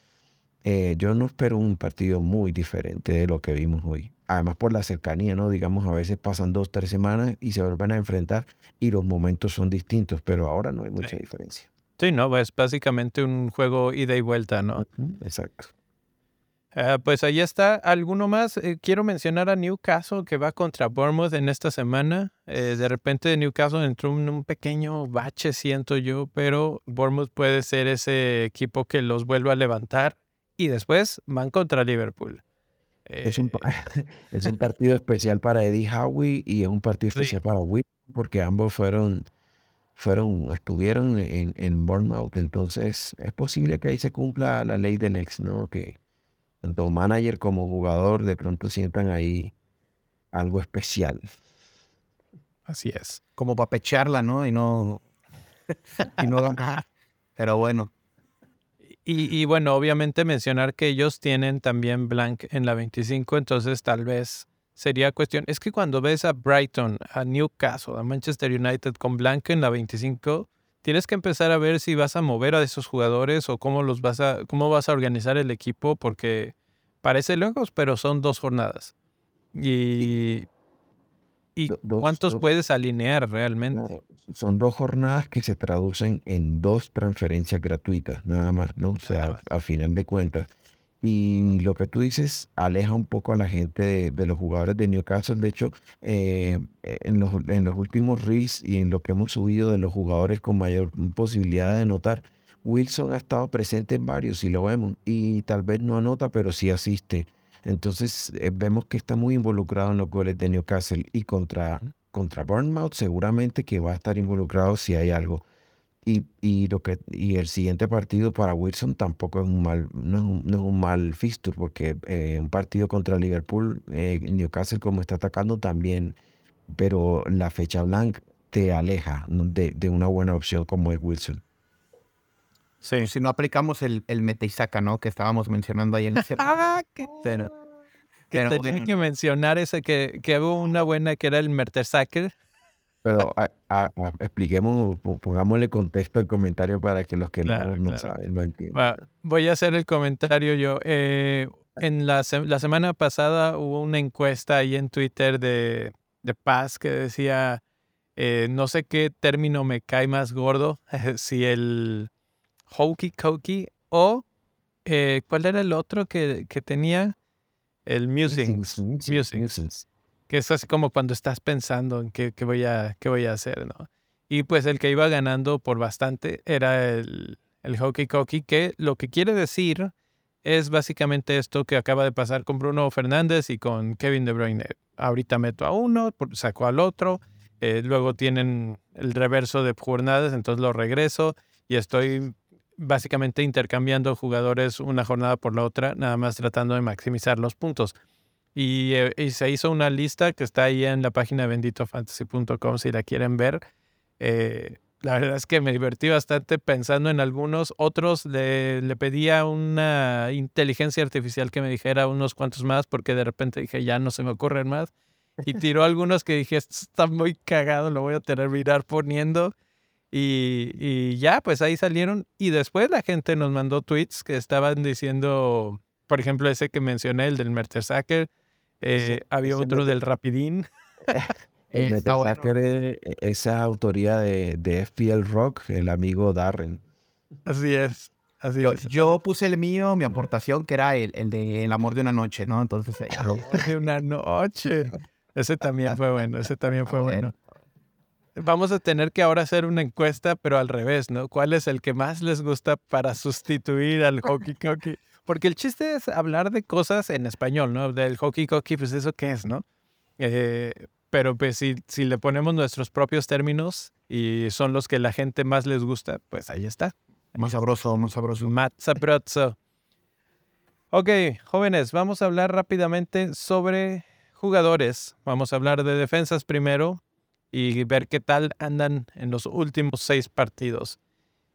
eh, yo no espero un partido muy diferente de lo que vimos hoy. además por la cercanía, ¿no? Digamos, a veces pasan dos, tres semanas y se vuelven a enfrentar y los momentos son distintos, pero ahora no hay mucha diferencia. Sí, no, es básicamente un juego ida y vuelta, ¿no? Exacto. Ah, pues ahí está. ¿Alguno más? Eh, quiero mencionar a Newcastle que va contra Bournemouth en esta semana. Eh, de repente Newcastle entró en un pequeño bache, siento yo, pero Bournemouth puede ser ese equipo que los vuelva a levantar y después van contra Liverpool. Es, un, <laughs> <laughs> es un partido especial para Eddie Howe y es un partido especial para Will porque ambos fueron, fueron, estuvieron en, en Bournemouth. Entonces es posible que ahí se cumpla la ley del ex, ¿no? Que tanto manager como jugador de pronto sientan ahí algo especial. Así es. Como para pecharla, ¿no? Y no, y no <laughs> Pero bueno. Y, y, bueno, obviamente mencionar que ellos tienen también blank en la 25, entonces tal vez sería cuestión. Es que cuando ves a Brighton, a Newcastle, a Manchester United con blank en la 25, tienes que empezar a ver si vas a mover a esos jugadores o cómo los vas a, cómo vas a organizar el equipo, porque parece lejos, pero son dos jornadas. Y, y cuántos puedes alinear realmente. Son dos jornadas que se traducen en dos transferencias gratuitas, nada más, ¿no? O sea, a final de cuentas. Y lo que tú dices aleja un poco a la gente de, los jugadores de Newcastle. De hecho, eh, en, los, en los últimos RIS y en lo que hemos subido de los jugadores con mayor posibilidad de anotar, Wilson ha estado presente en varios y lo vemos. Y tal vez no anota, pero sí asiste. Entonces eh, vemos que está muy involucrado en los goles de Newcastle y contra, contra Bournemouth seguramente que va a estar involucrado si hay algo. Y, y, lo que, y el siguiente partido para Wilson tampoco es un mal, no es un, no es un mal fixture, porque eh, un partido contra Liverpool, eh, Newcastle como está atacando también, pero la fecha blanca te aleja de, de, una buena opción como es Wilson. Sí, si no aplicamos el, el meta ¿no? Que estábamos mencionando ahí en el <laughs> Ah, qué pero, que tenía que mencionar ese que, que hubo una buena que era el Mertesacker pero expliquemos, pongámosle contexto al comentario para que los que no, saben lo entiendan. voy a hacer el comentario yo. Eh, en la, la, semana pasada hubo una encuesta ahí en Twitter de, de Paz que decía, eh, no sé qué término me cae más gordo, <laughs> si el hokey cokey o eh, ¿cuál era el otro que, que tenía? El musings. Musings que es así como cuando estás pensando en qué, voy, a, qué voy a hacer, ¿no? Y pues el que iba ganando por bastante era el, el Hockey Cocky, que lo que quiere decir es básicamente esto que acaba de pasar con Bruno Fernández y con Kevin De Bruyne. Ahorita meto a uno, saco al otro, eh, luego tienen el reverso de jornadas, entonces lo regreso y estoy básicamente intercambiando jugadores una jornada por la otra, nada más tratando de maximizar los puntos. Eh, y, se hizo una lista que está ahí en la página benditofantasy.com si la quieren ver. Eh, la verdad es que me divertí bastante pensando en algunos. Otros le, le pedía una inteligencia artificial que me dijera unos cuantos más porque de repente dije ya no se me ocurren más. Y <laughs> tiró algunos que dije, esto está muy cagado, lo voy a tener que mirar poniendo. Y, y, ya, pues ahí salieron. Y después la gente nos mandó tweets que estaban diciendo, por ejemplo, ese que mencioné, el del Mertesacker, eh, había otro del Rapidín. <laughs> <laughs> el e, esa autoría de, de, FPL Rock, el amigo Darren. Así es. Así yo, es. yo puse el mío, mi aportación, que era el, el de El amor de una noche, ¿no? Entonces. El amor de una noche. Ese también fue bueno, ese también fue bueno. Vamos a tener que ahora hacer una encuesta, pero al revés, ¿no? ¿Cuál es el que más les gusta para sustituir al hockey hockey? Porque el chiste es hablar de cosas en español, ¿no? Del hockey cocky, pues eso qué es, ¿no? Eh, pero pues si, si le ponemos nuestros propios términos y son los que la gente más les gusta, pues ahí está. Más sabroso, más sabroso. Más sabroso. Ok, jóvenes, vamos a hablar rápidamente sobre jugadores. Vamos a hablar de defensas primero y ver qué tal andan en los últimos seis partidos.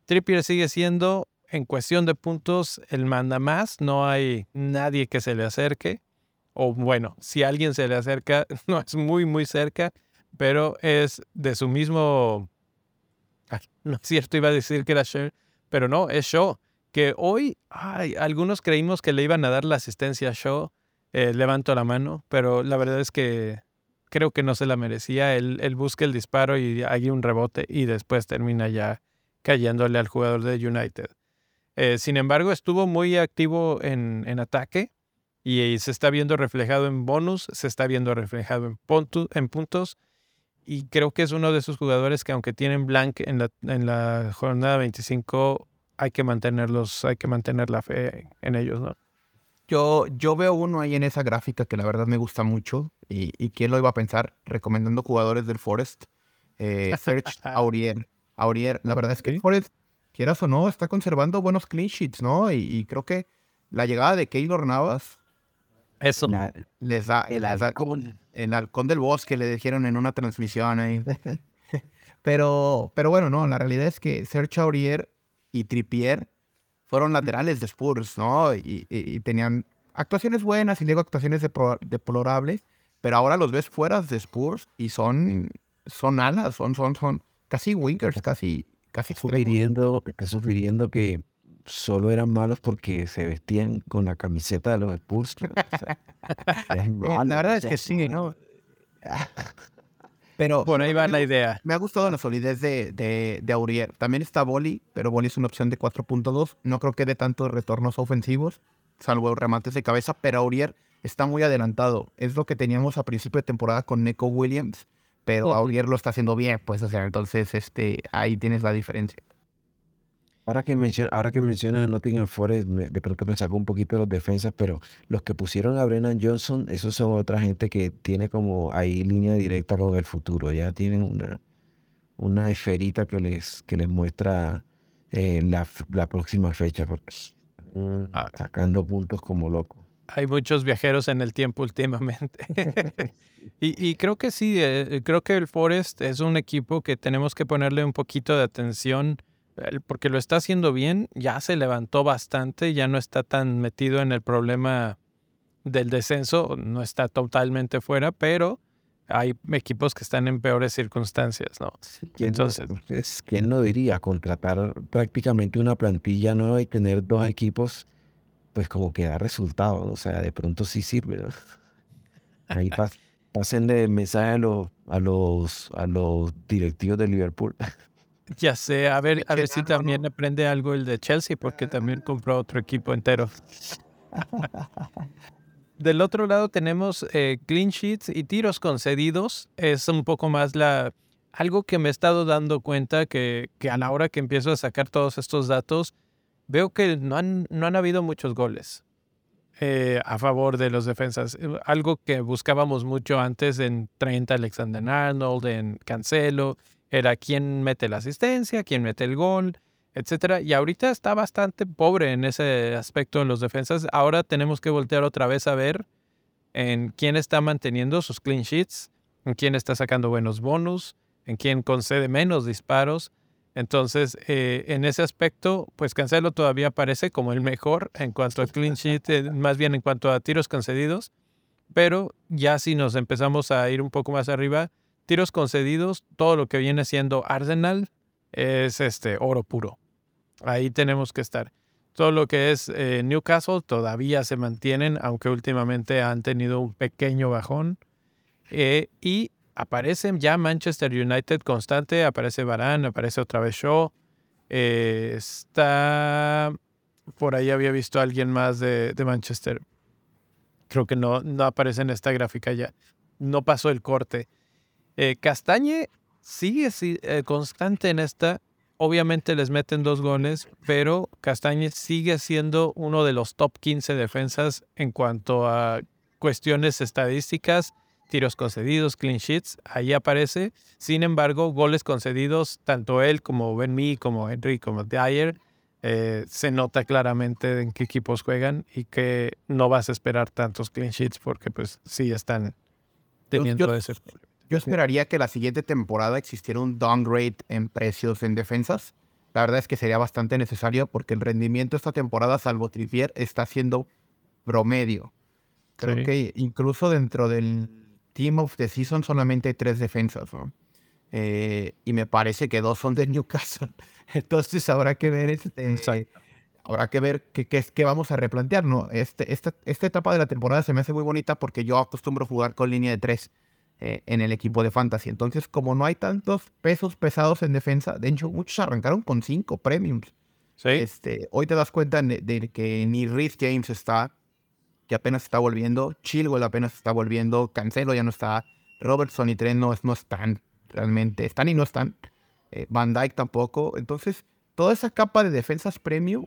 Trippier sigue siendo en cuestión de puntos, él manda más, no hay nadie que se le acerque. O bueno, si alguien se le acerca, <laughs> no es muy, muy cerca, pero es de su mismo... <laughs> no es cierto, iba a decir que era Shaw, pero no, es Shaw. Que hoy, ay, algunos creímos que le iban a dar la asistencia a Shaw. eh, levanto la mano, pero la verdad es que creo que no se la merecía. Él, él busca el disparo y hay un rebote y después termina ya cayéndole al jugador de United. Eh, sin embargo, estuvo muy activo en, en ataque y, se está viendo reflejado en bonus, se está viendo reflejado en, en puntos y creo que es uno de esos jugadores que aunque tienen blank en la, en la jornada 25, hay que mantenerlos, hay que mantener la fe en ellos, ¿no? Yo, yo veo uno ahí en esa gráfica que la verdad me gusta mucho y, y quién lo iba a pensar recomendando jugadores del Forest. Eh, Serge <laughs> Aurier. Aurier, la verdad es que el Forest, quieras o no, está conservando buenos clean sheets, ¿no? Y, creo que la llegada de Keylor Navas eso les da el halcón, el halcón del bosque, le dijeron en una transmisión ahí. <laughs> pero, pero bueno, no, la realidad es que Serge Aurier y Trippier fueron laterales de Spurs, ¿no? Y, tenían actuaciones buenas y luego actuaciones deplorables, pero ahora los ves fuera de Spurs y son, son alas, son, son, son casi wingers, casi, casi sufriendo, sufriendo que solo eran malos porque se vestían con la camiseta de los Spurs. <laughs> la verdad es que sí, ¿no? <laughs> Pero bueno, ahí va la <laughs> idea. Me ha gustado la solidez de, de, de Aurier. También está Boli, pero Boli es una opción de 4.2. No creo que dé tantos retornos ofensivos, salvo remates de cabeza, pero Aurier está muy adelantado. Es lo que teníamos a principio de temporada con Neko Williams, pero Aurier lo está haciendo bien, pues, o sea, entonces este, ahí tienes la diferencia. Ahora que menciona, ahora que menciona Nottingham Forest, de pronto me sacó un poquito los defensas, pero los que pusieron a Brennan Johnson, esos son otra gente que tiene como ahí línea directa con el futuro. Ya tienen una, una esferita que les, que les muestra eh, la, la, próxima fecha, porque ah. sacando puntos como loco. Hay muchos viajeros en el tiempo últimamente. <laughs> <laughs> y, y, creo que sí, eh, creo que el Forest es un equipo que tenemos que ponerle un poquito de atención porque lo está haciendo bien, ya se levantó bastante, ya no está tan metido en el problema del descenso, no está totalmente fuera, pero hay equipos que están en peores circunstancias, ¿no? Entonces, ¿quién no diría contratar prácticamente una plantilla nueva y tener dos equipos, pues como que da resultados, o sea, de pronto sí sirve. ¿no? <laughs> Ahí pasen de mensaje a los, a los, a los directivos de Liverpool. Ya sé, a ver, a ver si también aprende algo el de Chelsea, porque también compró otro equipo entero. Del otro lado tenemos eh, clean sheets y tiros concedidos. Es un poco más la algo que me he estado dando cuenta que, que a la hora que empiezo a sacar todos estos datos, veo que no han, no han habido muchos goles eh, a favor de los defensas. Algo que buscábamos mucho antes en 30 Alexander Arnold, en Cancelo, era quién mete la asistencia, quién mete el gol, etcétera. Y ahorita está bastante pobre en ese aspecto en los defensas. Ahora tenemos que voltear otra vez a ver en quién está manteniendo sus clean sheets, en quién está sacando buenos bonus, en quién concede menos disparos. Entonces, eh, en ese aspecto, pues Cancelo todavía parece como el mejor en cuanto a clean sheet, eh, más bien en cuanto a tiros concedidos. Pero ya si nos empezamos a ir un poco más arriba, tiros concedidos, todo lo que viene siendo Arsenal es este oro puro. Ahí tenemos que estar. Todo lo que es eh, Newcastle todavía se mantienen, aunque últimamente han tenido un pequeño bajón. Y aparecen ya Manchester United constante, aparece Varane, aparece otra vez Shaw. Eh, está por ahí había visto a alguien más de, Manchester. Creo que no, no aparece en esta gráfica ya. No pasó el corte. Eh, Castañe sigue eh, constante en esta. Obviamente les meten dos goles, pero Castañe sigue siendo uno de los top 15 defensas en cuanto a cuestiones estadísticas, tiros concedidos, clean sheets, ahí aparece. Sin embargo, goles concedidos, tanto él como Ben Mee, como Henry, como Dyer, eh, se nota claramente en qué equipos juegan y que no vas a esperar tantos clean sheets porque pues sí están teniendo ese problema. Yo esperaría que la siguiente temporada existiera un downgrade en precios en defensas. La verdad es que sería bastante necesario porque el rendimiento esta temporada, salvo Trippier, está siendo promedio. Creo que incluso dentro del Team of the Season solamente hay tres defensas. Eh, y me parece que dos son de Newcastle. <laughs> Entonces habrá que ver este, habrá que ver qué, qué, qué vamos a replantear, ¿no? Este, esta, esta etapa de la temporada se me hace muy bonita porque yo acostumbro jugar con línea de tres eh, en el equipo de fantasy. Entonces, como no hay tantos pesos pesados en defensa, de hecho, muchos arrancaron con cinco premiums. Sí. Este, hoy te das cuenta de, de que ni Rhys James está, que apenas está volviendo, Chilwell apenas está volviendo, Cancelo ya no está, Robertson y Trent no, no están realmente, están y no están, eh, Van Dyke tampoco. Entonces, toda esa capa de defensas premium,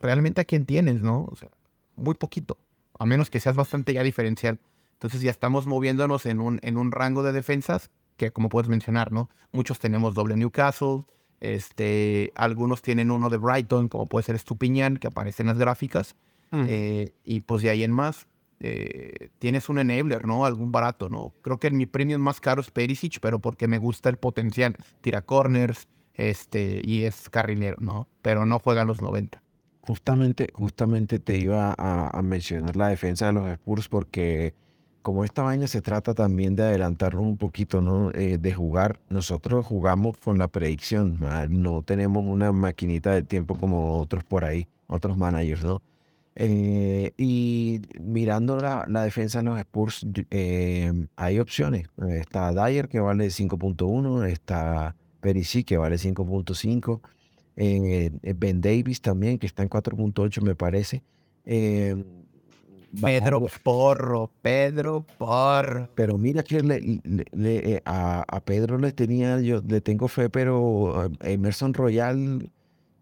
realmente a quién tienes, ¿no? O sea, muy poquito, a menos que seas bastante ya diferencial. Entonces ya estamos moviéndonos en un, en un rango de defensas que, como puedes mencionar, ¿no? Muchos tenemos doble Newcastle, este, algunos tienen uno de Brighton, como puede ser Stupiñán, que aparece en las gráficas. Mm. eh, y pues de ahí en más, eh, tienes un enabler, ¿no? Algún barato, ¿no? Creo que mi premium más caro es Perisic, pero porque me gusta el potencial. Tira corners, este, y es carrilero, ¿no? Pero no juega a los 90. Justamente, justamente te iba a, a mencionar la defensa de los Spurs porque como esta vaina se trata también de adelantarnos un poquito, ¿no? Eh, de jugar, nosotros jugamos con la predicción, ¿verdad? no tenemos una maquinita del tiempo como otros por ahí, otros managers, ¿no? Eh, y mirando la, la defensa de los Spurs, eh, hay opciones. Está Dyer que vale 5.1, está Perisic que vale 5.5, eh, Ben Davis también que está en 4.8 me parece. Pedro Porro, Pedro Porro. pero mira que le- le- le- a, a Pedro le tenía, yo le tengo fe, pero Emerson Royal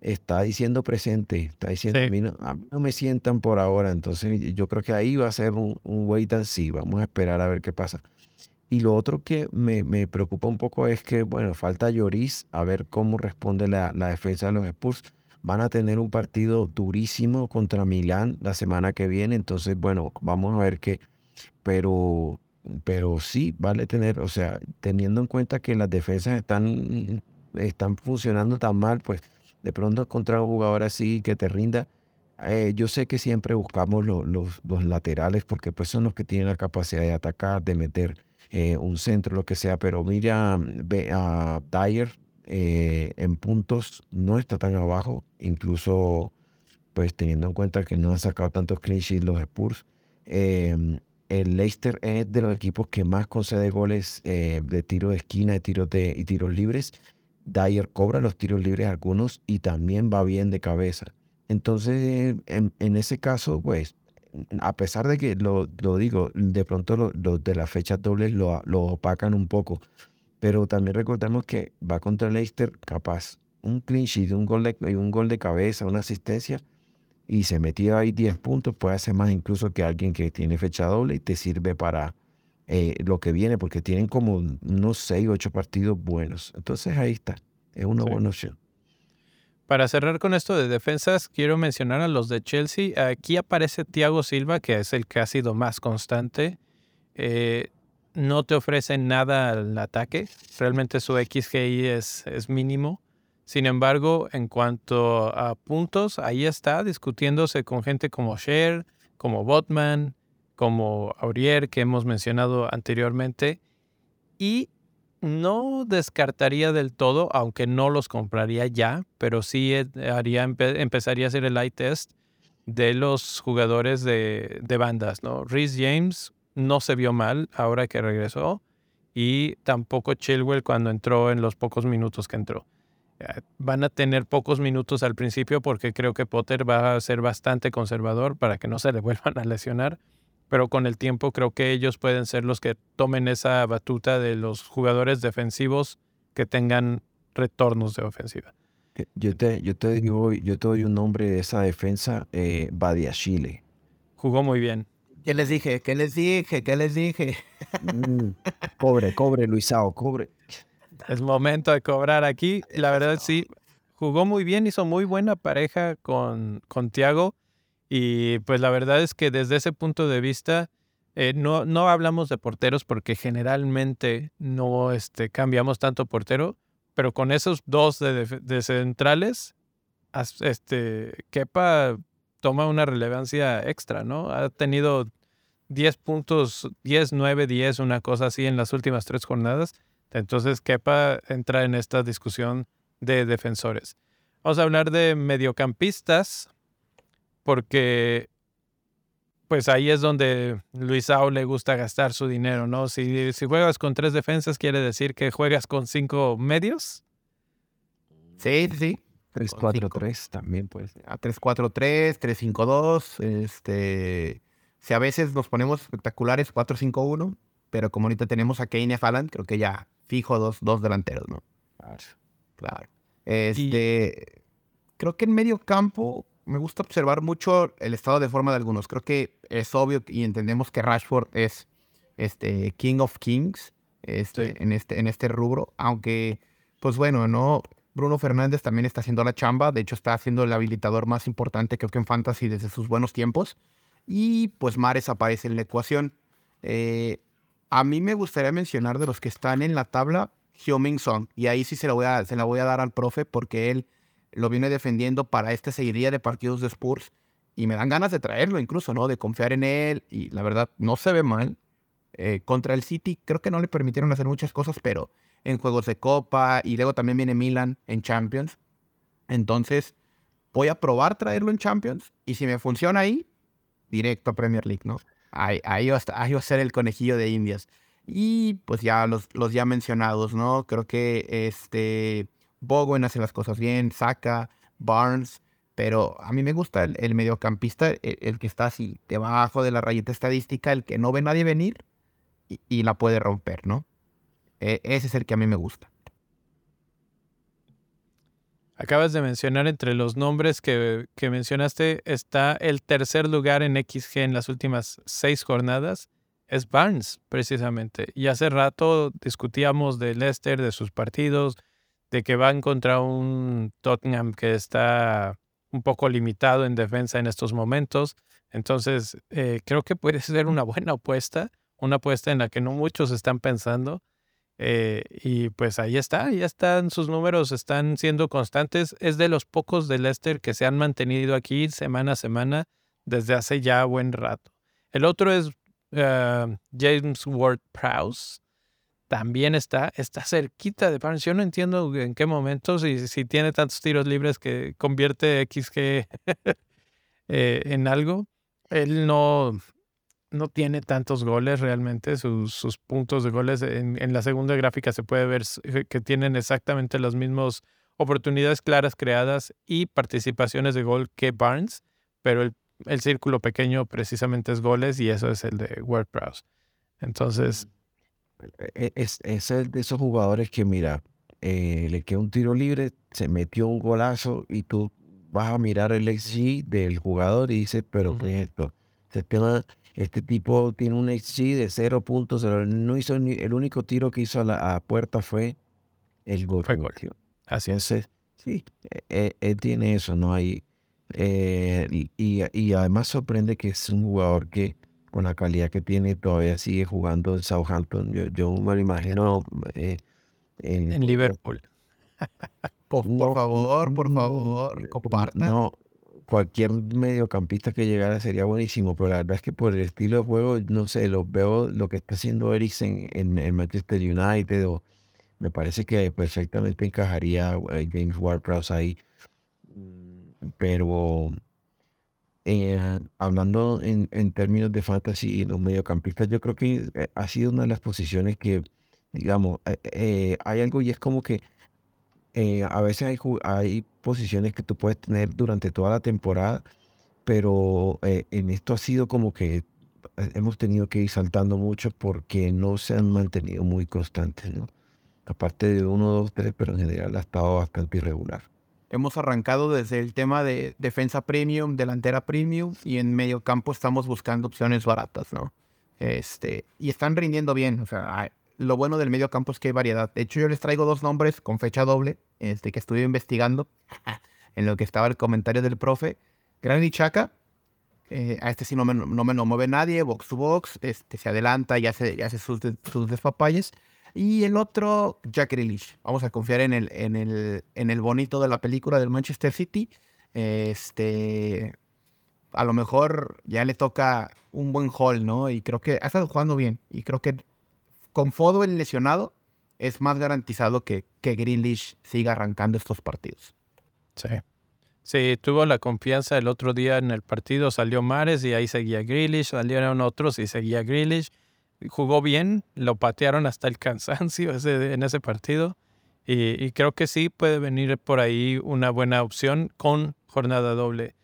está diciendo presente, está diciendo, Sí. a, mí no, a mí no me sientan por ahora, entonces yo creo que ahí va a ser un, un wait and see, vamos a esperar a ver qué pasa. Y lo otro que me, me preocupa un poco es que, bueno, falta Lloris, a ver cómo responde la, la defensa de los Spurs. Van a tener un partido durísimo contra Milán la semana que viene, entonces, bueno, vamos a ver qué, pero, pero sí, vale tener, o sea, teniendo en cuenta que las defensas están, están funcionando tan mal, pues de pronto encontrar un jugador así que te rinda. eh, yo sé que siempre buscamos lo- los, los laterales porque pues son los que tienen la capacidad de atacar, de meter eh, un centro, lo que sea, pero mira a Dyer eh, en puntos no está tan abajo, incluso pues teniendo en cuenta que no han sacado tantos clean sheets los Spurs. em, el Leicester es de los equipos que más concede goles eh, de tiro de esquina de tiros de, y tiros libres. Dyer cobra los tiros libres algunos y también va bien de cabeza. Entonces, en, en ese caso, pues, a pesar de que lo, lo digo, de pronto lo- los de las fechas dobles lo, lo opacan un poco, pero también recordemos que va contra Leicester, capaz, un clean sheet, un gol de, un gol de cabeza, una asistencia, y se metió ahí 10 puntos, puede hacer más incluso que alguien que tiene fecha doble y te sirve para eh, lo que viene, porque tienen como unos 6, 8 partidos buenos. Entonces ahí está, es una Sí. buena opción. Para cerrar con esto de defensas, quiero mencionar a los de Chelsea. Aquí aparece Thiago Silva, que es el que ha sido más constante. Eh, no te ofrece nada al ataque. Realmente su XGI es, es mínimo. Sin embargo, en cuanto a puntos, ahí está discutiéndose con gente como Cher, como Botman, como Aurier, que hemos mencionado anteriormente. Y no descartaría del todo, aunque no los compraría ya, pero sí eh, haría, empe- empezaría a hacer el eye test de los jugadores de, de bandas, ¿no? Rhys James no se vio mal ahora que regresó y tampoco Chilwell cuando entró en los pocos minutos que entró. Eh, Van a tener pocos minutos al principio porque creo que Potter va a ser bastante conservador para que no se le vuelvan a lesionar pero con el tiempo creo que ellos pueden ser los que tomen esa batuta de los jugadores defensivos que tengan retornos de ofensiva. Eh, Yo te, yo te digo, yo te doy un nombre de esa defensa, eh, Badiashile. Jugó muy bien. ¿Qué les dije? ¿Qué les dije? ¿Qué les dije? Mm, cobre, cobre, Luisao, cobre. Es momento de cobrar aquí. La verdad sí, jugó muy bien, hizo muy buena pareja con, con Tiago. Y pues la verdad es que desde ese punto de vista, eh, no, no hablamos de porteros porque generalmente no este, cambiamos tanto portero, pero con esos dos de, de centrales, este, Kepa toma una relevancia extra, ¿no? Ha tenido 10 puntos, 10, 9, 10, una cosa así en las últimas tres jornadas. Entonces Kepa entra en esta discusión de defensores. Vamos a hablar de mediocampistas, porque pues ahí es donde Luisao le gusta gastar su dinero, ¿no? Si, si juegas con tres defensas, quiere decir que juegas con cinco medios. Sí, sí. 3-4-3 también, pues. A 3-4-3, 3-5-2. Este. Si a veces nos ponemos espectaculares 4-5-1, pero como ahorita tenemos a Kane y a creo que ya fijo dos, dos delanteros, ¿no? Claro. Claro. Este. Creo que en medio campo me gusta observar mucho el estado de forma de algunos. Creo que es obvio y entendemos que Rashford es este King of Kings este, en, este, en este rubro, aunque, pues bueno, no. Bruno Fernández también está haciendo la chamba, de hecho está haciendo el habilitador más importante creo que en Fantasy desde sus buenos tiempos. Y pues Mares aparece en la ecuación. Eh, a mí me gustaría mencionar de los que están en la tabla, Hyoming Song. Y ahí sí se la, voy a, se la voy a dar al profe porque él lo viene defendiendo para esta seguiría de partidos de Spurs. Y me dan ganas de traerlo incluso, ¿no? De confiar en él. Y la verdad, no se ve mal. Eh, contra el City creo que no le permitieron hacer muchas cosas, pero en juegos de Copa y luego también viene Milan en Champions. Entonces, voy a probar traerlo en Champions y si me funciona ahí, directo a Premier League, ¿no? Ahí, ahí, va, a ser el conejillo de Indias. Y pues ya los, los ya mencionados, ¿no? Creo que este Bowen hace las cosas bien, Saka, Barnes, pero a mí me gusta el, mediocampista, el, el, que está así debajo de la rayeta estadística, el que no ve nadie venir y, y la puede romper, ¿no? E, ese es el que a mí me gusta. Acabas de mencionar entre los nombres que, mencionaste, está el tercer lugar en XG en las últimas seis jornadas. Es Barnes, precisamente. Y hace rato discutíamos de Leicester, de sus partidos, de que van contra un Tottenham que está un poco limitado en defensa en estos momentos. Entonces, eh, creo que puede ser una buena apuesta, una apuesta en la que no muchos están pensando eh, y pues ahí está, ya están sus números, están siendo constantes. Es de los pocos de Leicester que se han mantenido aquí semana a semana desde hace ya buen rato. El otro es ah, James Ward Prowse. También está, está cerquita de Barnes. Yo no entiendo en qué momento, si, si tiene tantos tiros libres que convierte XG <laughs> eh, en algo. Él no, no tiene tantos goles realmente, sus, puntos de goles. En, la segunda gráfica se puede ver eh, que tienen exactamente las mismas oportunidades claras creadas y participaciones de gol que Barnes, pero el, círculo pequeño precisamente es goles y eso es el de WordPress. Entonces... E, es, es el de esos jugadores que, mira, eh, le queda un tiro libre, se metió un golazo y tú vas a mirar el XG del jugador y dices, pero ¿qué es esto? Se este tipo tiene un XG de 0 puntos. No hizo ni, el único tiro que hizo a la puerta fue el gol. Así es. sí, e, e, él, tiene eso, ¿no? hay eh, y, y, además sorprende que es un jugador que con la calidad que tiene todavía sigue jugando en Southampton. Yo, yo me lo imagino eh, en, Liverpool. <laughs> por, favor, por favor, compartan. No, cualquier mediocampista que llegara sería buenísimo, pero la verdad es que por el estilo de juego, no sé, lo veo lo que está haciendo Eriksen en el Manchester United, o me parece que perfectamente encajaría eh, James Ward-Prowse ahí. Mm, pero eh, hablando en, términos de fantasy, los mediocampistas, yo creo que eh, ha sido una de las posiciones que, digamos, hay algo y es como que eh, a veces hay, hay posiciones que tú puedes tener durante toda la temporada, pero eh, en esto ha sido como que eh, hemos tenido que ir saltando mucho porque no se han mantenido muy constantes. Aparte de uno, dos, tres, pero en general ha estado bastante irregular. Hemos arrancado desde el tema de defensa premium, delantera premium y en medio campo estamos buscando opciones baratas, ¿no? Este, y están rindiendo bien, o sea, lo bueno del medio campo es que hay variedad. De hecho, yo les traigo dos nombres con fecha doble, este, que estuve investigando, <laughs> en lo que estaba el comentario del profe. Granny Chaka, eh, a este sí no me, no me mueve nadie, box to box, este, se adelanta y hace, hace sus, sus despapalles. Y el otro, Jack Grealish. Vamos a confiar en el, en, el, en el bonito de la película del Manchester City. Este, a lo mejor ya le toca un buen haul, ¿no? Y creo que ha estado jugando bien. Y creo que con Fodo el lesionado, es más garantizado que, que Grealish siga arrancando estos partidos. Sí. Sí, tuvo la confianza el otro día en el partido, salió Mares y ahí seguía Grealish, salieron otros y seguía Grealish. Jugó bien, lo patearon hasta el <laughs> cansancio en ese partido y, creo que sí puede venir por ahí una buena opción con jornada doble.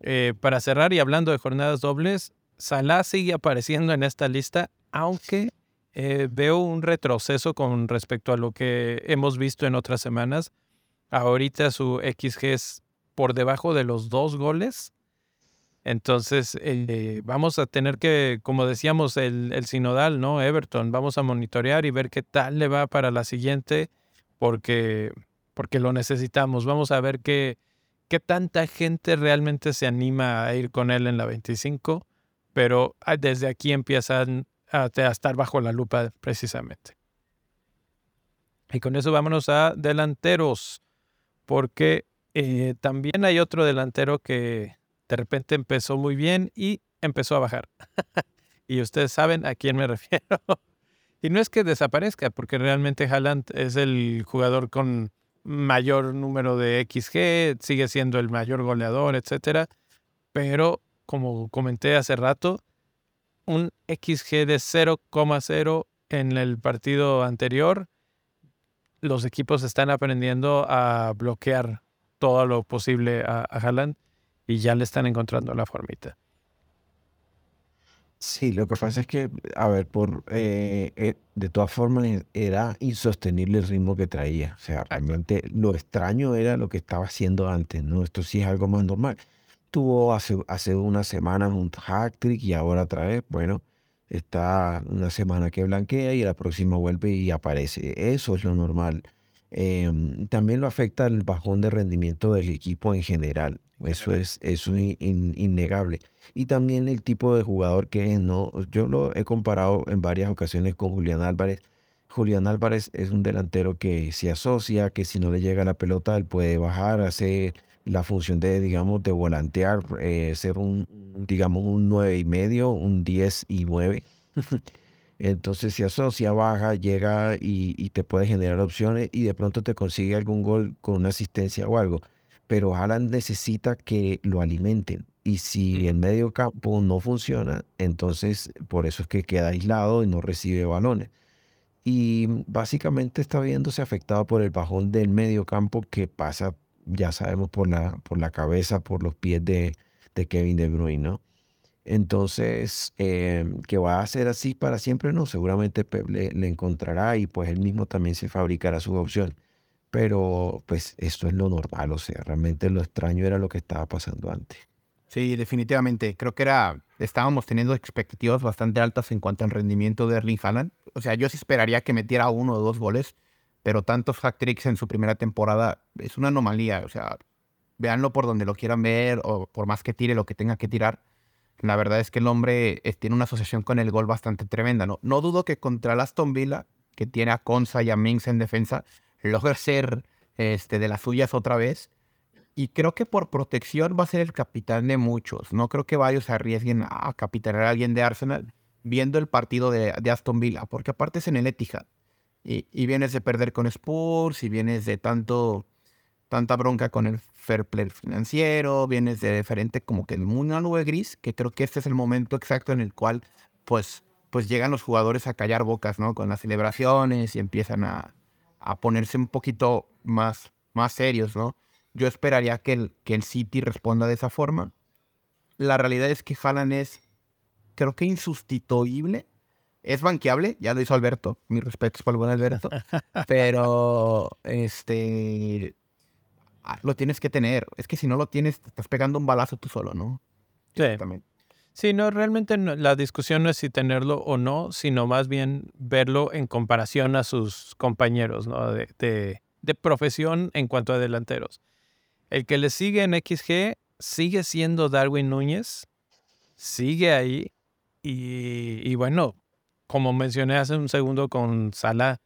Eh, para cerrar y hablando de jornadas dobles, Salah sigue apareciendo en esta lista, aunque eh, veo un retroceso con respecto a lo que hemos visto en otras semanas. Ahorita su XG es por debajo de los dos goles. Entonces, eh, vamos a tener que, como decíamos, el, el, sinodal, ¿no? Everton, vamos a monitorear y ver qué tal le va para la siguiente, porque, porque lo necesitamos. Vamos a ver qué, qué tanta gente realmente se anima a ir con él en la 25, pero ah, desde aquí empiezan a, a estar bajo la lupa precisamente. Y con eso vámonos a delanteros, porque eh, también hay otro delantero que de repente empezó muy bien y empezó a bajar. <laughs> y ustedes saben a quién me <laughs> refiero. y no es que desaparezca, porque realmente Haaland es el jugador con mayor número de XG, sigue siendo el mayor goleador, etc. Pero, como comenté hace rato, un XG de 0,0 en el partido anterior, los equipos están aprendiendo a bloquear todo lo posible a, a y ya le están encontrando la formita. Sí, lo que pasa es que, a ver, por eh, eh, de todas formas era insostenible el ritmo que traía. O sea, realmente lo extraño era lo que estaba haciendo antes, ¿no? Esto sí es algo más normal. Tuvo hace, hace unas semanas un hack trick y ahora otra vez, bueno, está una semana que blanquea y la próxima vuelve y aparece. Eso es lo normal. Em, también lo afecta el bajón de rendimiento del equipo en general. Eso es, innegable. Y también el tipo de jugador que es, ¿no? Yo lo he comparado en varias ocasiones con Julián Álvarez. Julián Álvarez es un delantero que se asocia, que si no le llega la pelota, él puede bajar, hacer la función de, digamos, de volantear, eh, ser un, digamos, un 9 y medio, un 10 y 9. <laughs> Entonces se asocia, baja, llega y, te puede generar opciones y de pronto te consigue algún gol con una asistencia o algo. Pero Haaland necesita que lo alimenten. Y si el medio campo no funciona, entonces por eso es que queda aislado y no recibe balones. Y básicamente está viéndose afectado por el bajón del medio campo que pasa, ya sabemos, por la, por la cabeza, por los pies de, de Kevin De Bruyne, ¿no? Entonces, eh, que va a ser así para siempre, no, seguramente le, encontrará y pues él mismo también se fabricará su opción. Pero pues esto es lo normal, o sea, realmente lo extraño era lo que estaba pasando antes. Sí, definitivamente. Creo que era, estábamos teniendo expectativas bastante altas en cuanto al rendimiento de Erling Haaland. O sea, yo sí esperaría que metiera uno o dos goles, pero tantos hack tricks en su primera temporada es una anomalía. O sea, véanlo por donde lo quieran ver o por más que tire lo que tenga que tirar la verdad es que el hombre eh, tiene una asociación con el gol bastante tremenda. No, no dudo que contra el Aston Villa, que tiene a Conza y a Minx en defensa, logre ser este, de las suyas otra vez. Y creo que por protección va a ser el capitán de muchos. No creo que varios arriesguen a capitanear a alguien de Arsenal viendo el partido de, Aston Villa, porque aparte es en el Etihad. Y, y, vienes de perder con Spurs y vienes de tanto tanta bronca con el fair play financiero, vienes de diferente como que una nube gris, que creo que este es el momento exacto en el cual pues, pues llegan los jugadores a callar bocas, ¿no? Con las celebraciones y empiezan a, a ponerse un poquito más, más serios, ¿no? Yo esperaría que el, que el City responda de esa forma. La realidad es que Haaland es, creo que insustituible. Es banqueable, ya lo hizo Alberto. Mis respetos para el buen Alberto. <laughs> Pero, este, Ah, lo tienes que tener. Es que si no lo tienes, te estás pegando un balazo tú solo, ¿no? Sí. Sí, no, realmente la discusión no es si tenerlo o no, sino más bien verlo en comparación a sus compañeros, ¿no? De, de, profesión en cuanto a delanteros. El que le sigue en XG sigue siendo Darwin Núñez, sigue ahí y, y bueno, como mencioné hace un segundo con Salah,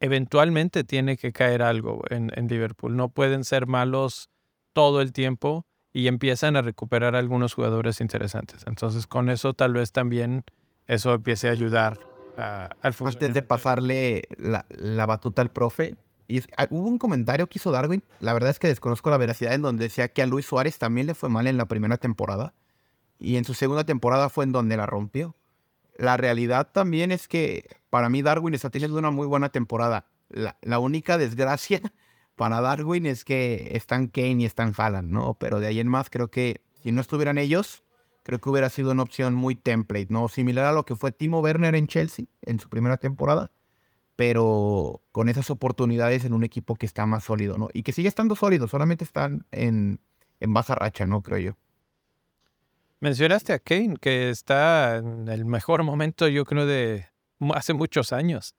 eventualmente tiene que caer algo en, Liverpool. No pueden ser malos todo el tiempo y empiezan a recuperar algunos jugadores interesantes. Entonces, con eso tal vez también eso empiece a ayudar al fútbol. Antes de pasarle la, batuta al profe, Y ah, hubo un comentario que hizo Darwin, la verdad es que desconozco la veracidad, en donde decía que a Luis Suárez también le fue mal en la primera temporada. Y en su segunda temporada fue en donde la rompió. La realidad también es que para mí Darwin está teniendo una muy buena temporada. La, la única desgracia para Darwin es que están Kane y están Haaland, ¿no? Pero de ahí en más creo que si no estuvieran ellos, creo que hubiera sido una opción muy template, ¿no? Similar a lo que fue Timo Werner en Chelsea en su primera temporada, pero con esas oportunidades en un equipo que está más sólido, ¿no? Y que sigue estando sólido, solamente están en, en baja racha, ¿no? Creo yo. Mencionaste a Kane, que está en el mejor momento, yo creo, de hace muchos años.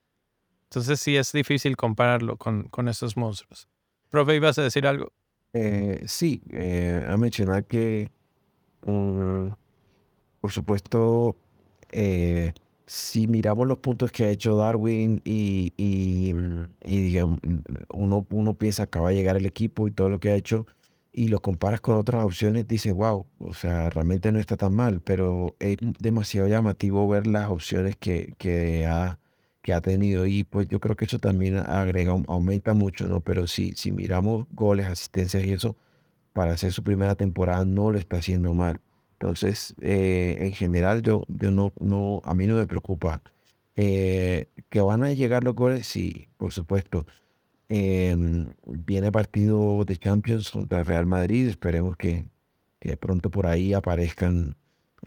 Entonces sí es difícil compararlo con, con esos monstruos. Profe, ¿ibas a decir algo? Eh, sí, eh, a mencionar que Mm, por supuesto, eh, si miramos los puntos que ha hecho Darwin y, y, mm, digamos, mm, uno, uno piensa que va a llegar el equipo y todo lo que ha hecho y lo comparas con otras opciones, dices, wow, o sea, realmente no está tan mal, pero es demasiado llamativo ver las opciones que, que, ha, que ha tenido y pues yo creo que eso también agrega, aumenta mucho, ¿no? Pero si, si miramos goles, asistencias y eso, para hacer su primera temporada no lo está haciendo mal. Entonces, eh, en general, yo, yo no, no, a mí no me preocupa. Eh, que van a llegar los goles, sí, por supuesto. Em, viene partido de Champions contra Real Madrid, esperemos que, que pronto por ahí aparezcan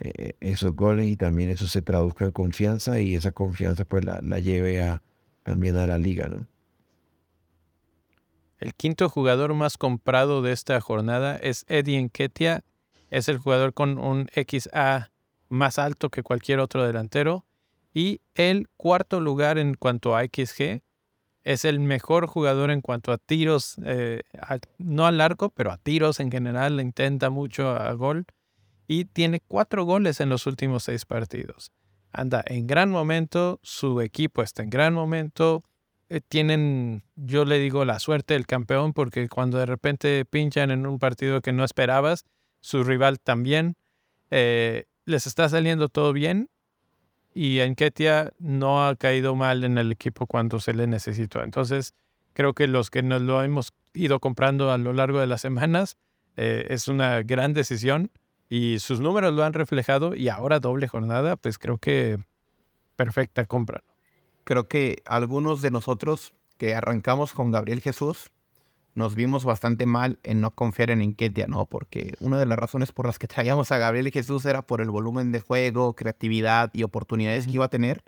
eh, esos goles y también eso se traduzca en confianza y esa confianza pues la, la lleve a, también a la liga, ¿no? El quinto jugador más comprado de esta jornada es Eddie Enketia. Es el jugador con un XA más alto que cualquier otro delantero. Y el cuarto lugar en cuanto a XG es el mejor jugador en cuanto a tiros, eh, no al arco, pero a tiros en general, le intenta mucho a gol. Y tiene cuatro goles en los últimos seis partidos. Anda en gran momento, su equipo está en gran momento, eh, tienen, yo le digo, la suerte del campeón, porque cuando de repente pinchan en un partido que no esperabas, su rival también, eh, les está saliendo todo bien y Enketia no ha caído mal en el equipo cuando se le necesitó. Entonces, creo que los que nos lo hemos ido comprando a lo largo de las semanas, eh, es una gran decisión y sus números lo han reflejado y ahora doble jornada, pues creo que perfecta compra creo que algunos de nosotros que arrancamos con Gabriel Jesús nos vimos bastante mal en no confiar en Enquetia, ¿no? Porque una de las razones por las que traíamos a Gabriel Jesús era por el volumen de juego, creatividad y oportunidades que iba a tener.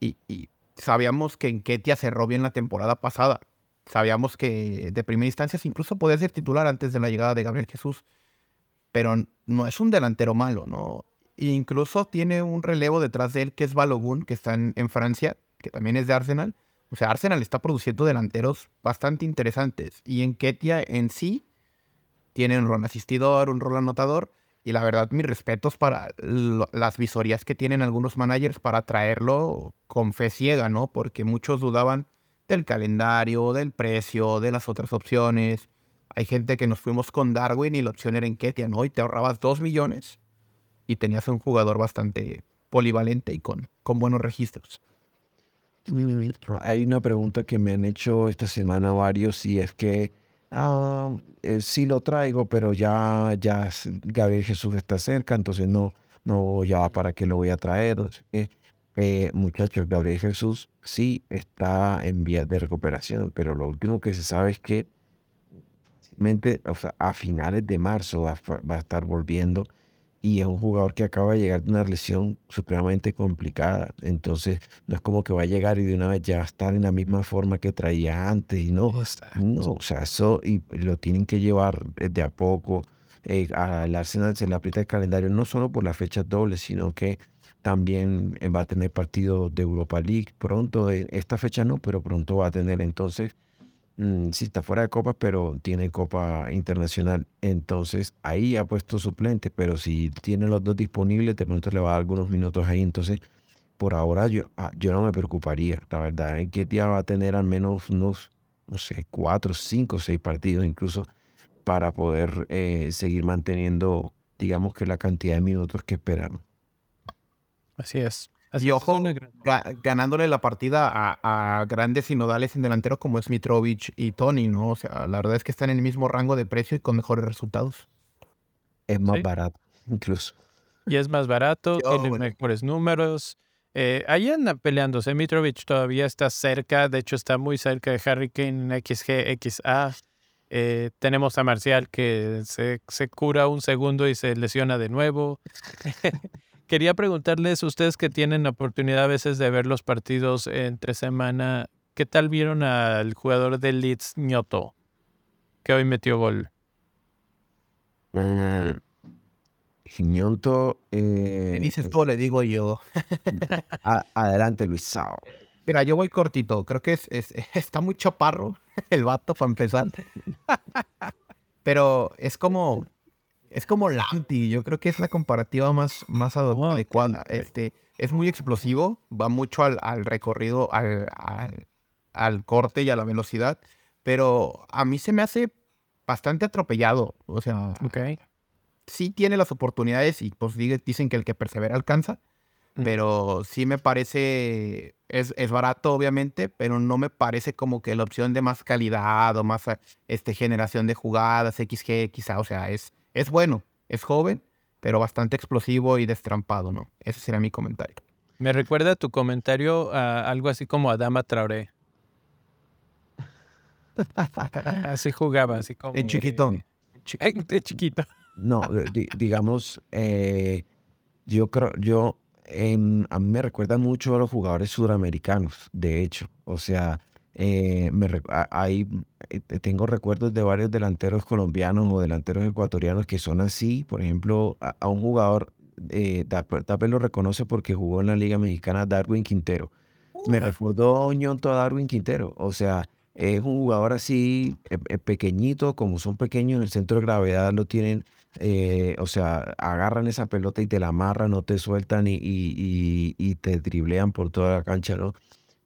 Y, sabíamos que Enquetia cerró bien la temporada pasada. Sabíamos que de primera instancia incluso podía ser titular antes de la llegada de Gabriel Jesús. Pero no es un delantero malo, ¿no? Incluso tiene un relevo detrás de él que es Balogun, que está en Francia, que también es de Arsenal. O sea, Arsenal está produciendo delanteros bastante interesantes. Y en Ketia en sí tiene un rol asistidor, un rol anotador. Y la verdad, mis respetos para las visorías que tienen algunos managers para traerlo con fe ciega, ¿no? Porque muchos dudaban del calendario, del precio, de las otras opciones. Hay gente que nos fuimos con Darwin y la opción era en Ketia, ¿no? Y te ahorrabas dos millones y tenías un jugador bastante polivalente y con, con buenos registros. Hay una pregunta que me han hecho esta semana varios y es que ah, eh, sí lo traigo, pero ya, ya Gabriel Jesús está cerca, entonces no, no, ya para qué lo voy a traer. Eh, muchachos, Gabriel Jesús sí está en vías de recuperación, pero lo último que se sabe es que o sea, a finales de marzo va a estar volviendo y es un jugador que acaba de llegar de una lesión supremamente complicada. Entonces, no es como que va a llegar y de una vez ya va a estar en la misma forma que traía antes. Y no, no o sea, eso y lo tienen que llevar de a poco. Eh, al Arsenal se le aprieta el calendario no solo por las fechas dobles, sino que también va a tener partido de Europa League pronto. Eh, esta fecha no, pero pronto va a tener. Entonces, Mm, sí está fuera de Copa, pero tiene Copa Internacional. Entonces ahí ha puesto suplente, pero si tiene los dos disponibles, de pronto le va a dar algunos minutos ahí. Entonces, por ahora yo, ah, yo no me preocuparía, la verdad. En qué día va a tener al menos unos, no sé, cuatro, cinco, seis partidos incluso para poder eh, seguir manteniendo, digamos que la cantidad de minutos que esperamos. Así es. Y ojo, ganándole la partida a, grandes sinodales en delanteros como es Mitrovic y Tony, ¿no? O sea, la verdad es que están en el mismo rango de precio y con mejores resultados. Es más barato, incluso. Y es más barato, tiene mejores números. Eh, ahí anda peleándose. Mitrovic todavía está cerca, de hecho está muy cerca de Harry Kane XG, XA. Eh, tenemos a Marcial que se, se, cura un segundo y se lesiona de nuevo. <laughs> Quería preguntarles, ustedes que tienen la oportunidad a veces de ver los partidos entre semana, ¿qué tal vieron al jugador del Leeds Ñoto, que hoy metió gol? Uh, Ñoto... Eh, dices tú, le digo yo. <laughs> adelante, Luis Sao. Mira, yo voy cortito. Creo que es, <laughs> está muy chaparro el vato para empezar. <laughs> Pero es como es como Lampy, yo creo que es la comparativa más, más adecuada. Este, es muy explosivo, va mucho al, recorrido, al, al, corte y a la velocidad, pero a mí se me hace bastante atropellado. O sea, sí tiene las oportunidades y pues dicen que el que persevera alcanza, pero sí me parece, es, es, barato obviamente, pero no me parece como que la opción de más calidad o más este, generación de jugadas, XG quizá, o sea, es es bueno, es joven, pero bastante explosivo y destrampado, ¿no? Ese sería mi comentario. Me recuerda tu comentario a algo así como Adama Traoré. <laughs> así jugaba, así como... En chiquito. De chiquito. No, digamos, eh, yo creo, yo, a mí me recuerda mucho a los jugadores sudamericanos, de hecho. O sea, eh, me, ahí eh, tengo recuerdos de varios delanteros colombianos o delanteros ecuatorianos que son así. Por ejemplo, a, un jugador, eh, lo reconoce porque jugó en la Liga Mexicana Darwin Quintero. Me recordó ñonto a Darwin Quintero. O sea, es un jugador así eh, pequeñito, como son pequeños en el centro de gravedad, lo tienen, o sea, agarran esa pelota y te la amarran, no te sueltan y, y, y te driblean por toda la cancha, ¿no?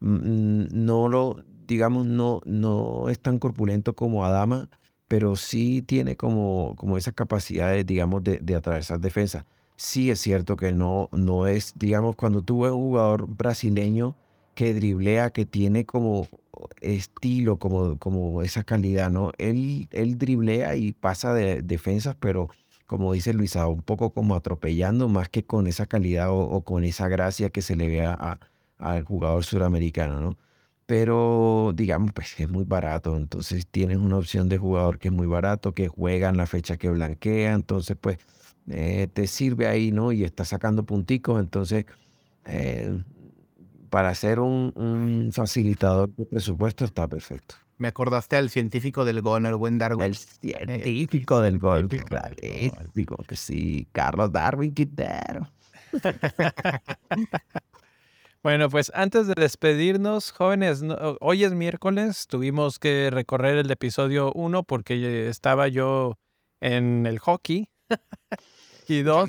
Mm, mm, no lo, digamos, no, no es tan corpulento como Adama, pero sí tiene como, como esa capacidad, de, digamos, de, de, atravesar defensa. Sí es cierto que no, no es, digamos, cuando tú ves un jugador brasileño que driblea, que tiene como estilo, como, como esa calidad, ¿no? Él, él driblea y pasa de defensas, pero como dice Luisa, un poco como atropellando más que con esa calidad o, con esa gracia que se le ve al jugador suramericano, ¿no? Pero digamos, pues es muy barato. Entonces tienes una opción de jugador que es muy barato, que juega en la fecha que blanquea, entonces pues eh, te sirve ahí, ¿no? Y está sacando punticos, entonces eh, para ser un, facilitador de presupuesto está perfecto. Me acordaste al científico del gol, el buen Darwin. El científico del gol, claro. Digo que sí, Carlos Darwin Quintero. <laughs> Bueno, pues antes de despedirnos, jóvenes, hoy es miércoles, tuvimos que recorrer el episodio 1 porque estaba yo en el hockey. <laughs> y dos,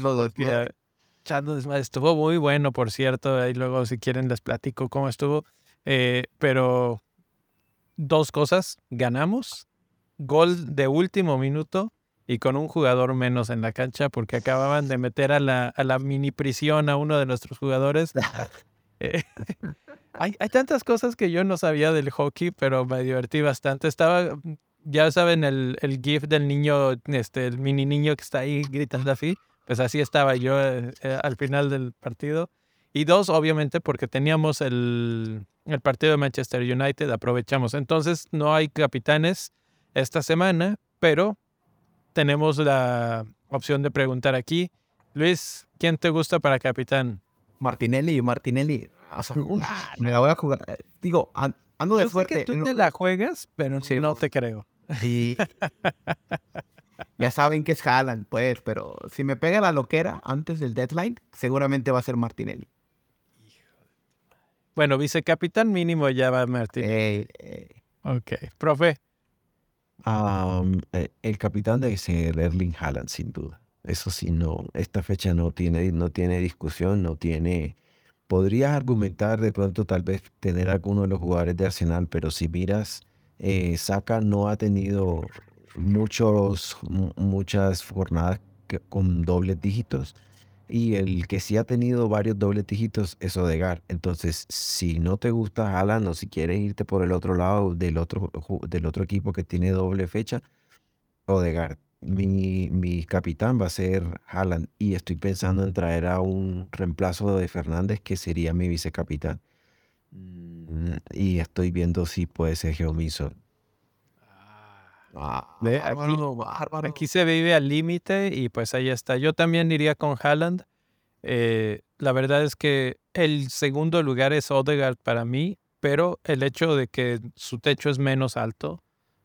estuvo muy bueno, por cierto, ahí luego si quieren les platico cómo estuvo. Eh, pero dos cosas, ganamos, gol de último minuto y con un jugador menos en la cancha porque acababan de meter a la, a la mini prisión a uno de nuestros jugadores. <laughs> Eh, <laughs> hay, tantas cosas que yo no sabía del hockey, pero me divertí bastante. Estaba, mm, ya saben, el, el GIF del niño, este, el mini niño que está ahí gritando así. Pues así estaba yo eh, eh, al final del partido. Y dos, obviamente, porque teníamos el, el partido de Manchester United, aprovechamos. Entonces, no hay capitanes esta semana, pero tenemos la opción de preguntar aquí. Luis, ¿quién te gusta para capitán? Martinelli, y Martinelli. me la voy a jugar. Eh, digo, ando de suerte. que tú te la juegas, pero no te creo. Sí. ya saben que es Haaland, pues, pero si me pega la loquera antes del deadline, seguramente va a ser Martinelli. Bueno, vicecapitán mínimo ya va Martinelli. Ok. Profe. Eh, el capitán debe ser Erling Haaland, sin duda. Eso sí, no, esta fecha no tiene, no tiene discusión, no tiene... Podrías argumentar de pronto tal vez tener alguno de los jugadores de Arsenal, pero si miras, eh, Saka no ha tenido muchos, muchas jornadas con dobles dígitos. y el que sí ha tenido varios dobles dígitos es Odegar. Entonces, si no te gusta Haaland o si quieres irte por el otro lado del otro, del otro equipo que tiene doble fecha, Odegar. Mi, mi capitán va a ser Haaland y estoy pensando en traer a un reemplazo de Fernández que sería mi vicecapitán. Mm, y estoy viendo si puede ser Geomiso. Ah, aquí, se vive al límite y pues ahí está. Yo también iría con Haaland. Eh, la verdad es que el segundo lugar es Odegaard para mí, pero el hecho de que su techo es menos alto,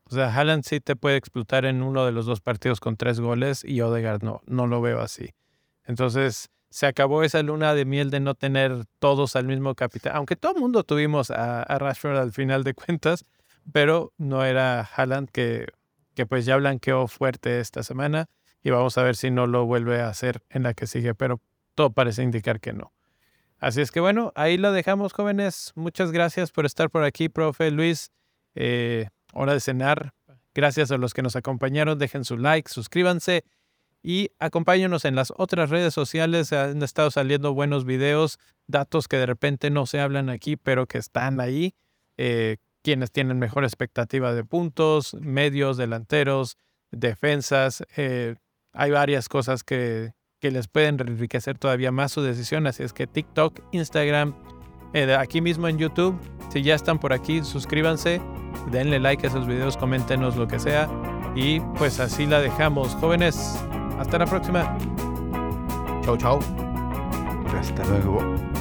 o sea, Haaland sí te puede explotar en uno de los dos partidos con tres goles y Odegaard no, no lo veo así. Entonces, se acabó esa luna de miel de no tener todos al mismo capitán, aunque todo el mundo tuvimos a, Rashford al final de <laughs> cuentas, pero no era Haaland que, que pues ya blanqueó fuerte esta semana y vamos a ver si no lo vuelve a hacer en la que sigue, pero todo parece indicar que no. Así es que bueno, ahí lo dejamos jóvenes. Muchas gracias por estar por aquí, profe Luis. Eh, hora de cenar. Gracias a los que nos acompañaron. Dejen su like, suscríbanse y acompáñenos en las otras redes sociales. Han estado saliendo buenos videos, datos que de repente no se hablan aquí, pero que están ahí. Eh, quienes tienen mejor expectativa de puntos, medios, delanteros, defensas. Eh, hay varias cosas que, que, les pueden enriquecer todavía más su decisión. Así es que TikTok, Instagram, eh, aquí mismo en YouTube, si ya están por aquí, suscríbanse, denle like a esos videos, coméntenos lo que sea. Y pues así la dejamos. Jóvenes, hasta la próxima. Chau, chau. Hasta luego.